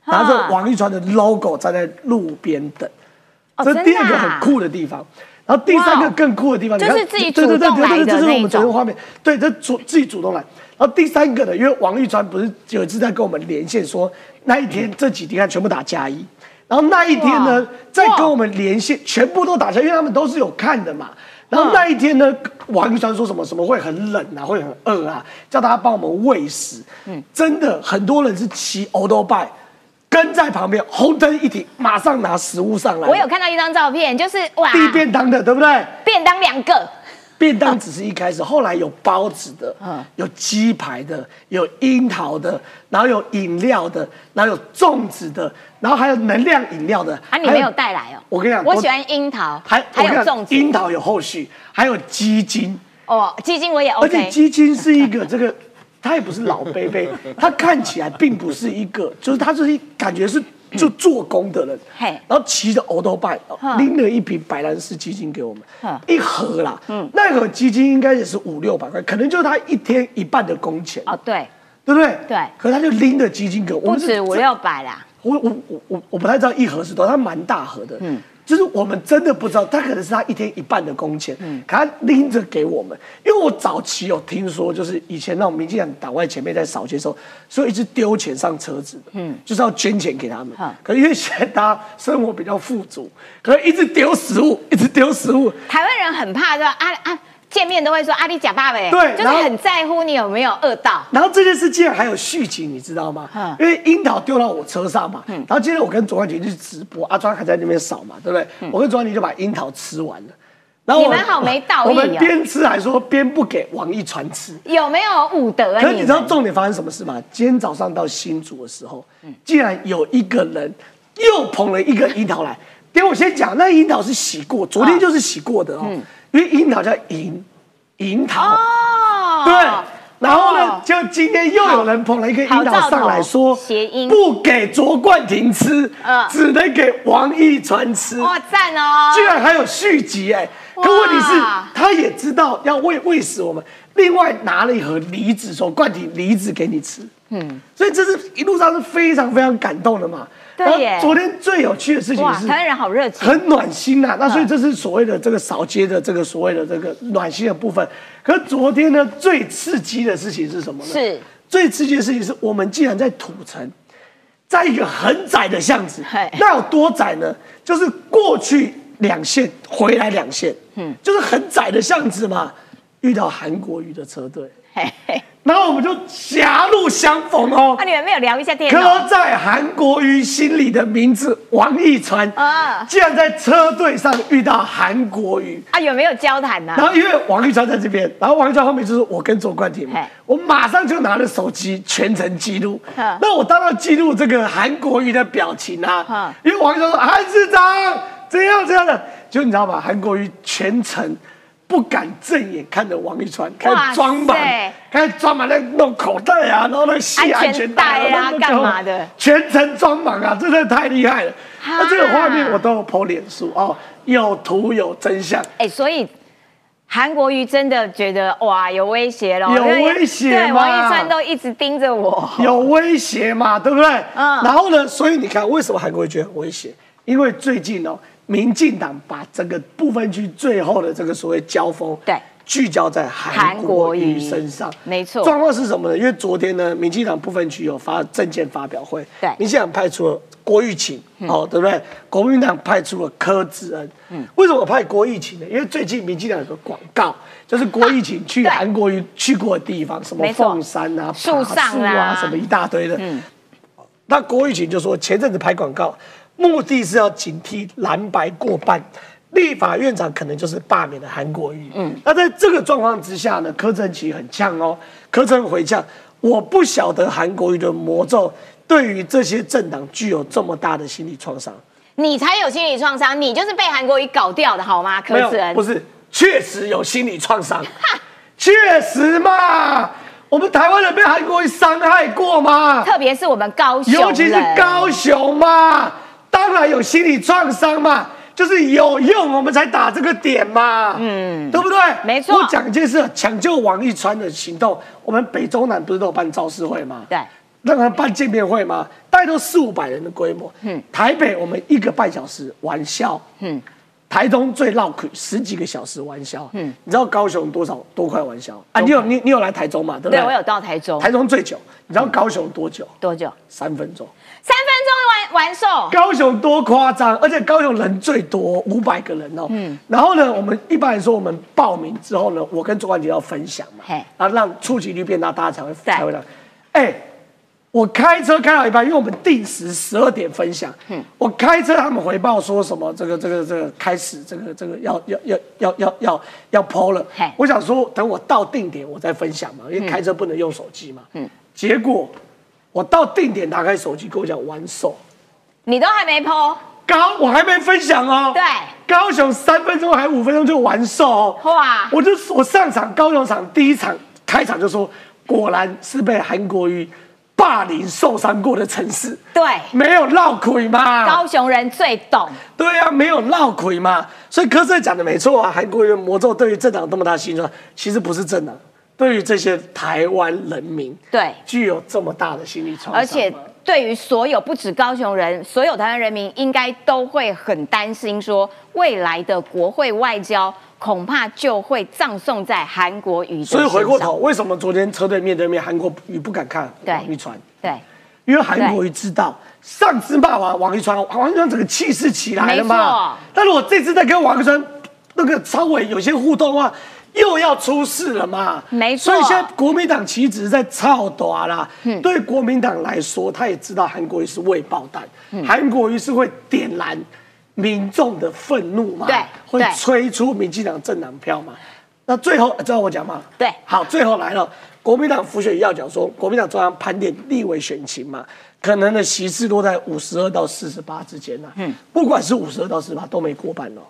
拿着王一川的 logo 站在路边等。哦这是第二个很酷的地方。然后第三个更酷的地方，就是自己主动来的对对，这是我们那种昨天画面，对，这主自己主动来。然后第三个呢，因为王玉川不是有一次在跟我们连线说，那一天这几天全部打加一，然后那一天呢哇再跟我们连线，全部都打加一，因为他们都是有看的嘛。然嗯后那一天呢，王玉川说什么什么会很冷啊，会很饿啊，叫大家帮我们喂食。嗯，真的很多人是骑欧多拜。跟在旁边，红灯一停，马上拿食物上来。我有看到一张照片，就是哇，递便当的，对不对？便当两个，便当只是一开始，后来有包子的，嗯有鸡排的，有樱桃的，然后有饮料的，然后有粽子的，然后还有能量饮料的。啊，你还没有带来哦。我跟你讲我喜欢樱桃，还还有粽子，樱桃有后续，还有鸡精，哦，鸡精我也而且 OK。鸡精是一个这个，他也不是老贝贝，[LAUGHS] 他看起来并不是一个，就是他就是一感觉是就做工的人，嘿。然后骑着欧都拜哼。拎了一瓶白兰氏基金给我们，一盒啦，嗯。那盒基金应该也是五六百块，可能就是他一天一半的工钱，哦，对，对不对？对。可是他就拎着基金给我，们是不止五六百啦。我我我我我不太知道一盒是多少，它蛮大盒的。嗯，就是我们真的不知道，他可能是他一天一半的工钱，嗯，可他拎着给我们。因为我早期有听说，就是以前那种民进党党外前辈在扫街的时候，所以一直丢钱上车子的，嗯，就是要捐钱给他们。嗯可是因为现在大家生活比较富足，可能一直丢食物，一直丢食物，台湾人很怕，对吧？啊啊，见面都会说阿里假爸呗，就是对然后很在乎你有没有饿到。然后这件事竟然还有续集，你知道吗？嗯因为樱桃丢到我车上嘛，然后今天我跟左冠廷去直播，阿庄还在那边扫嘛，对不对？我跟左冠廷就把樱桃吃完了。然后我你们好没道义哦我们边吃还说边不给王一传吃。有没有武德啊？可是你知道重点发生什么事吗？今天早上到新竹的时候，嗯竟然有一个人又捧了一个樱桃来。等我先讲，那樱桃是洗过，昨天就是洗过的哦，因为樱桃叫银银桃。对，然后呢哦，就今天又有人捧了一个樱桃上来说，谐音不给卓冠廷吃嗯，只能给王一川吃。哇赞哦，居然还有续集哎！可问题是，他也知道要喂喂死我们，另外拿了一盒梨子，说冠廷梨子给你吃。嗯，所以这是一路上是非常非常感动的嘛。对耶然后昨天最有趣的事情，是，台湾人好热情。很暖心呐、那所以这是所谓的这个扫街的这个所谓的这个暖心的部分。可是昨天呢，最刺激的事情是什么呢？是最刺激的事情是我们竟然在土城，在一个很窄的巷子，那有多窄呢？就是过去两线，回来两线，嗯，就是很窄的巷子嘛。遇到韩国瑜的车队，然后我们就狭路相逢哦那。你们没有聊一下天刻哦？在韩国瑜心里的名字王一川啊竟然在车队上遇到韩国瑜。啊，有没有交谈呢然？后因为王一川在这边，然后王一川后面就是我跟左冠廷嘛，我马上就拿了手机全程记录嗯。那我当然记录这个韩国瑜的表情啊嗯，因为王一传说韩市长这样这样的，就你知道吧？韩国瑜全程。不敢正眼看着王一川，开哇始装满塞，开始装满那弄口袋啊，然后那系安全带啊干嘛的全程装满啊，真的太厉害了。那这个画面我都有 po 脸书哦，有图有真相。哎，所以韩国瑜真的觉得哇有威胁了，有威胁对，王一川都一直盯着我。有威胁嘛，对不对？嗯然后呢，所以你看，为什么韩国瑜觉得很威胁？因为最近哦，民进党把整个部分区最后的这个所谓交锋，对聚焦在韩国瑜身上。没错状况是什么呢？因为昨天呢，民进党部分区有发证件发表会，对嗯民进党派出了郭玉琴，哦，对不对？国民党派出了柯志恩。嗯，为什么派郭玉琴呢？因为最近民进党有个广告，就是郭玉琴去对韩国瑜去过的地方，什么凤山啊、树上爬树啊，什么一大堆的。嗯那郭玉琴就说，前阵子拍广告，目的是要警惕蓝白过半，立法院长可能就是罢免的韩国瑜。嗯，那在这个状况之下呢，柯震奇很呛哦，柯震回呛，我不晓得韩国瑜的魔咒对于这些政党具有这么大的心理创伤。你才有心理创伤，你就是被韩国瑜搞掉的好吗？柯志恩，不是，确实有心理创伤，确实嘛。我们台湾人被韩国瑜伤害过吗？特别是我们高雄人，尤其是高雄嘛，当然有心理创伤嘛，就是有用我们才打这个点嘛，嗯，对不对？没错我讲一件事，抢救王一川的行动，我们北中南不是都有办造势会吗？对，让他办见面会吗？大概都四五百人的规模。嗯，台北我们一个半小时玩笑，嗯，台中最闹苦十几个小时玩笑，嗯，你知道高雄多少多快玩笑啊？你有你你有来台中嘛？对不对？对我有到台中，台中最久，你知道高雄多久？多久？三分钟。三分钟完完售，高雄多夸张，而且高雄人最多，五百个人哦。嗯，然后呢，我们一般来说，我们报名之后呢，我跟周冠杰要分享嘛，嘿。然后让触及率变大，大家才会对才会来。哎，我开车开到一半，因为我们定时十二点分享，嗯，我开车他们回报说什么这个这个这个开始这个这个要要要要要要要抛了。嘿，我想说等我到定点我再分享嘛，因为开车不能用手机嘛，嗯，结果我到定点打开手机跟我讲完售。你都还没剖，高我还没分享哦。对，高雄三分钟还五分钟就完售哦。哇我就我上场高雄场第一场开场就说，果然是被韩国瑜霸凌受伤过的城市，对，没有闹鬼嘛。高雄人最懂，对啊，没有闹鬼嘛。所以柯震讲的没错啊，韩国瑜魔咒对于政党有这么大心酸，其实不是政党，对于这些台湾人民对，具有这么大的心理创伤。而且对于所有不止高雄人，所有台湾人民，应该都会很担心，说未来的国会外交恐怕就会葬送在韩国瑜的所以回过头，为什么昨天车队面对面，韩国瑜不敢看对王一传？对，因为韩国瑜知道上次骂完王一川，王一川整个气势起来了没嘛错。但如果这次再跟王一川那个稍微有些互动的话，又要出事了嘛。没错所以现在国民党其实在操短啦。对国民党来说，他也知道韩国瑜是未爆弹，韩国瑜是会点燃民众的愤怒嘛，对会对吹出民进党政党票嘛。那最后知道我讲吗？对好，最后来了，国民党浮选要讲说，国民党中央盘点立委选情嘛，可能的席次落在五十二到四十八之间呐、嗯，不管是五十二到四十八都没过半哦。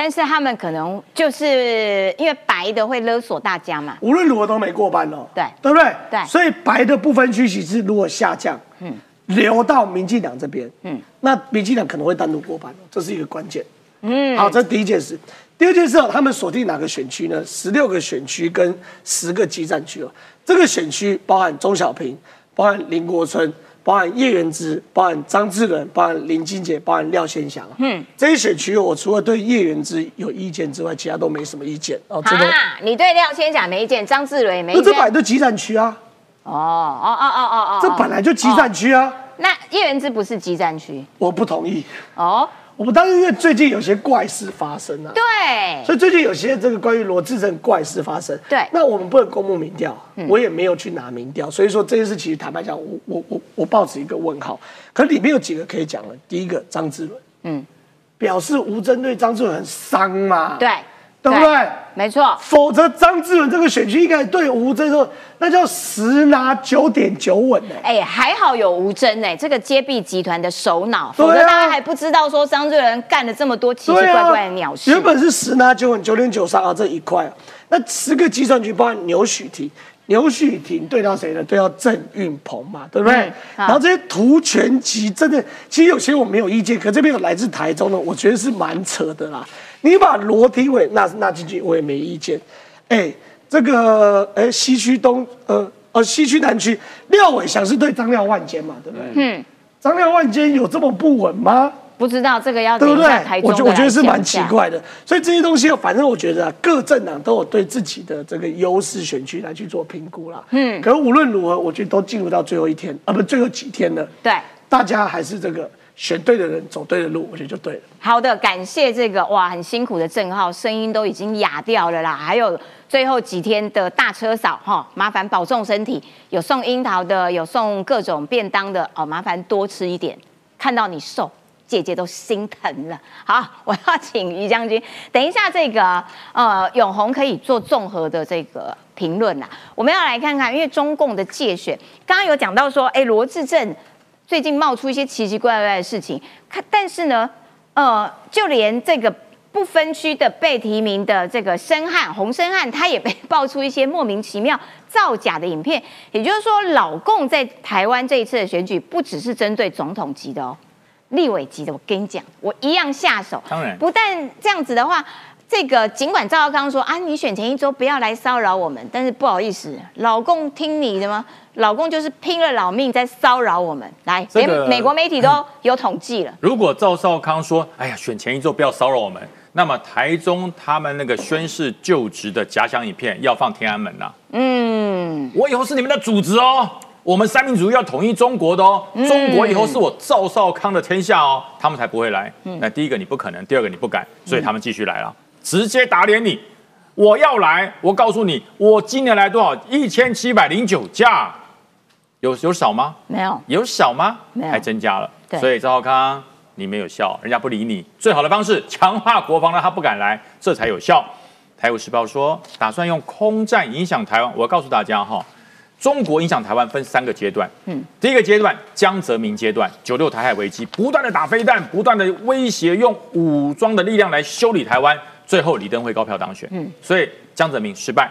但是他们可能就是因为白的会勒索大家嘛，无论如何都没过半哦。对对不对？对所以白的不分区席次如果下降，嗯，流到民进党这边，嗯，那民进党可能会单独过半哦，这是一个关键。嗯，好，这是第一件事。第二件事哦，他们锁定哪个选区呢？十六个选区跟十个基站区哦。这个选区包含钟小平，包含林国春，包含叶元之，包含张志伦，包含林金杰，包含廖先祥。嗯，这些选区我除了对叶元之有意见之外，其他都没什么意见哦。真的啊，你对廖先祥没意见，张志伦也没意见那这本，来就基站区啊，哦哦哦哦哦哦，这本来就集散区啊。那叶元之不是集散区我不同意。哦，我们当然因为最近有些怪事发生啊，对，所以最近有些这个关于罗志正怪事发生，对。嗯那我们不能公布民调，我也没有去拿民调，所以说这件事其实坦白讲，我我我我抱持一个问号。可里面有几个可以讲的，第一个张志伦，嗯，表示吴针对张志伦很伤嘛，对，对不对？没错，否则张志文这个选区应该对吴征说，那叫十拿九点九稳呢、哎，还好有吴征哎，这个揭弊集团的首脑，否则大家还不知道说张志文干了这么多奇奇怪怪的鸟事。原本是十拿九稳，九点九三啊，这一块啊。那十个计算局包含牛许婷，牛许婷对到谁呢？对到郑运鹏嘛，对不对？嗯然后这些图全集真的，其实有些我没有意见，可这边有来自台中的，我觉得是蛮扯的啦。你把罗廷伟纳纳进去，我也没意见。哎，这个哎西区东呃呃西区南区廖伟祥是对张廖万坚嘛，对不对？嗯，张廖万坚有这么不稳吗？不知道这个要对不对我觉我觉得是蛮。奇怪的，所以这些东西，反正我觉得、啊、各政党都有对自己的这个优势选区来去做评估啦。嗯，可是无论如何，我觉得都进入到最后一天啊，不，最后几天了。对，大家还是这个选对的人，走对的路，我觉得就对了。好的，感谢这个哇，很辛苦的郑浩，声音都已经哑掉了啦。还有最后几天的大车嫂哈，麻烦保重身体。有送樱桃的，有送各种便当的哦，麻烦多吃一点。看到你瘦，姐姐都心疼了。好，我要请于将军，等一下这个呃永红可以做综合的这个评论啦。我们要来看看，因为中共的界选，刚刚有讲到说，哎，罗志正。最近冒出一些奇奇怪怪的事情，看，但是呢，呃，就连这个不分区的被提名的这个申汉洪申汉，他也被爆出一些莫名其妙造假的影片。也就是说，老共在台湾这一次的选举，不只是针对总统级的哦，立委级的，我跟你讲，我一样下手。当然，不但这样子的话。这个尽管赵少康说啊，你选前一周不要来骚扰我们，但是不好意思，老公听你的吗？老公就是拼了老命在骚扰我们。来，连美国媒体都有统计了。[LAUGHS] 如果赵少康说，哎呀，选前一周不要骚扰我们，那么台中他们那个宣誓就职的假想影片要放天安门呐。嗯，我以后是你们的主子哦，我们三民主义要统一中国的哦，中国以后是我赵少康的天下哦，他们才不会来。那第一个你不可能，第二个你不敢，所以他们继续来了。直接打脸你！我要来，我告诉你，我今年来多少？一千七百零九架，有有少吗？没有，有少吗？没有，还增加了。所以赵浩康，你没有效，人家不理你。最好的方式，强化国防，让他不敢来，这才有效。台湾时报说，打算用空战影响台湾。我告诉大家哈。中国影响台湾分三个阶段，嗯，第一个阶段江泽民阶段，九六台海危机，不断的打飞弹，不断的威胁，用武装的力量来修理台湾，最后李登辉高票当选，嗯，所以江泽民失败，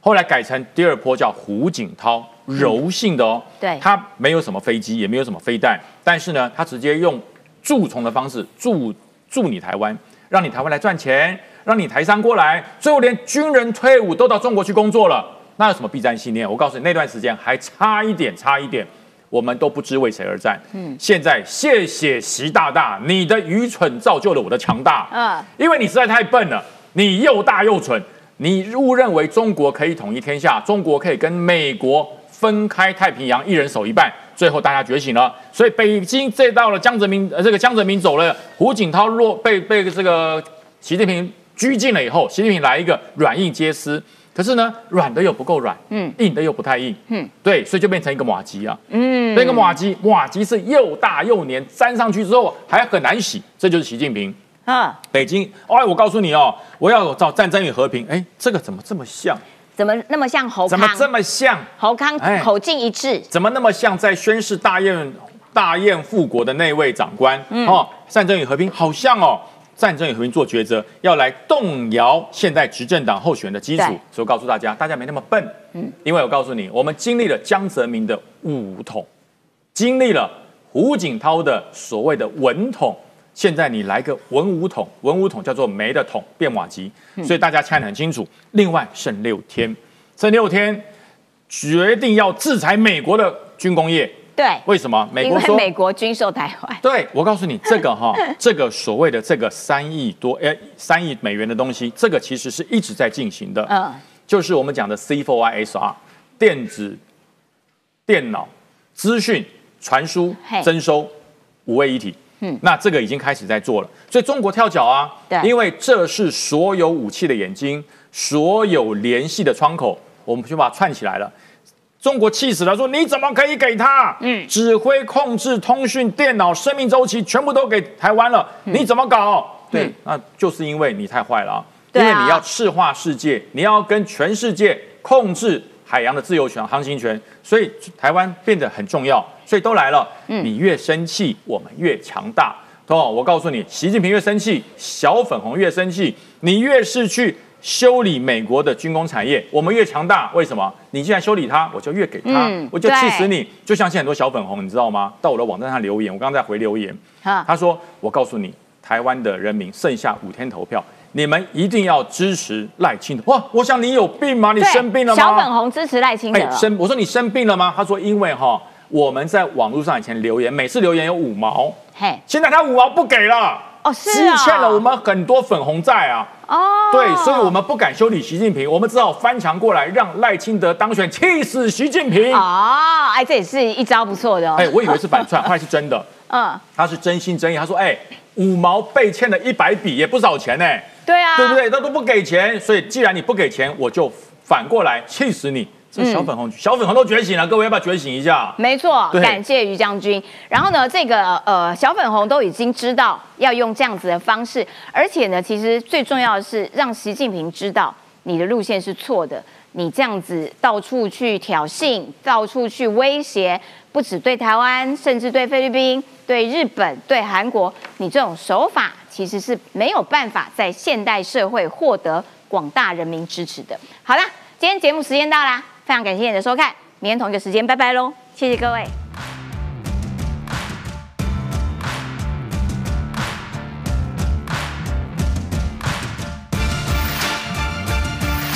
后来改成第二波叫胡锦涛，柔性的哦，对，他没有什么飞机，也没有什么飞弹，但是呢，他直接用蛀虫的方式蛀蛀你台湾，让你台湾来赚钱，让你台商过来，最后连军人退伍都到中国去工作了。那有什么必战信念？我告诉你，那段时间还差一点，差一点，我们都不知为谁而战。嗯，现在谢谢习大大，你的愚蠢造就了我的强大。嗯，因为你实在太笨了，你又大又蠢，你误认为中国可以统一天下，中国可以跟美国分开太平洋，一人守一半。最后大家觉醒了，所以北京这到了江泽民，呃，这个江泽民走了，胡锦涛落被被这个习近平拘禁了以后，习近平来一个软硬皆施。可是呢，软的又不够软，嗯，硬的又不太硬，嗯，对，所以就变成一个马吉啊，嗯，那个马吉，马吉是又大又黏，粘上去之后还很难洗，这就是习近平啊。北京，哎，我告诉你哦，我要找战争与和平，哎，这个怎么这么像？怎么那么像侯康？怎么这么像侯康？口径一致？怎么那么像在宣誓大宴大宴复国的那位长官？哦，战争与和平好像哦。战争与和平做抉择，要来动摇现在执政党候选人的基础。所以告诉大家，大家没那么笨。嗯，因为我告诉你，我们经历了江泽民的武统，经历了胡锦涛的所谓的文统，现在你来个文武统，文武统叫做没的统变瓦吉。所以大家看得很清楚。另外剩六天，剩六天决定要制裁美国的军工业。对，为什么？美国说美国军售台湾。对，我告诉你，这个哈，[LAUGHS] 这个所谓的这个三亿多哎三亿美元的东西，这个其实是一直在进行的。嗯，就是我们讲的 C4ISR，电子、电脑、资讯传输、征收五位一体。嗯，那这个已经开始在做了。所以中国跳脚啊，对，因为这是所有武器的眼睛，所有联系的窗口，我们就把它串起来了。中国气死了，说你怎么可以给他？嗯，指挥、控制、通讯、电脑、生命周期全部都给台湾了，你怎么搞？对，那就是因为你太坏了啊！因为你要赤化世界，你要跟全世界控制海洋的自由权、航行权，所以台湾变得很重要，所以都来了。嗯，你越生气，我们越强大。哦，我告诉你，习近平越生气，小粉红越生气，你越是去。修理美国的军工产业，我们越强大，为什么？你既然修理它，我就越给他，我就气死你。就像现在很多小粉红，你知道吗？到我的网站上留言，我刚刚在回留言，他说：“我告诉你，台湾的人民剩下五天投票，你们一定要支持赖清德。”哇，我想你有病吗？你生病了吗？小粉红支持赖清德。生，我说你生病了吗？他说：“因为哈，我们在网络上以前留言，每次留言有五毛，嘿，现在他五毛不给了，哦，是啊，欠了我们很多粉红债啊。”哦，对，所以我们不敢修理习近平，我们只好翻墙过来，让赖清德当选，气死习近平。哦，哎，这也是一招不错的哦。哎，我以为是反串，[LAUGHS] 后来是真的。嗯，他是真心真意。他说：“哎，五毛被欠了一百笔，也不少钱呢，对啊，对不？对？他都不给钱，所以既然你不给钱，我就反过来气死你。”这小粉红，小粉红都觉醒了，各位要不要觉醒一下？没错，感谢于将军。然后呢，这个呃小粉红都已经知道要用这样子的方式，而且呢，其实最重要的是让习近平知道你的路线是错的。你这样子到处去挑衅，到处去威胁，不止对台湾，甚至对菲律宾、对日本、对韩国，你这种手法其实是没有办法在现代社会获得广大人民支持的。好啦，今天节目时间到啦，非常感谢你的收看，明天同一个时间拜拜喽，谢谢各位。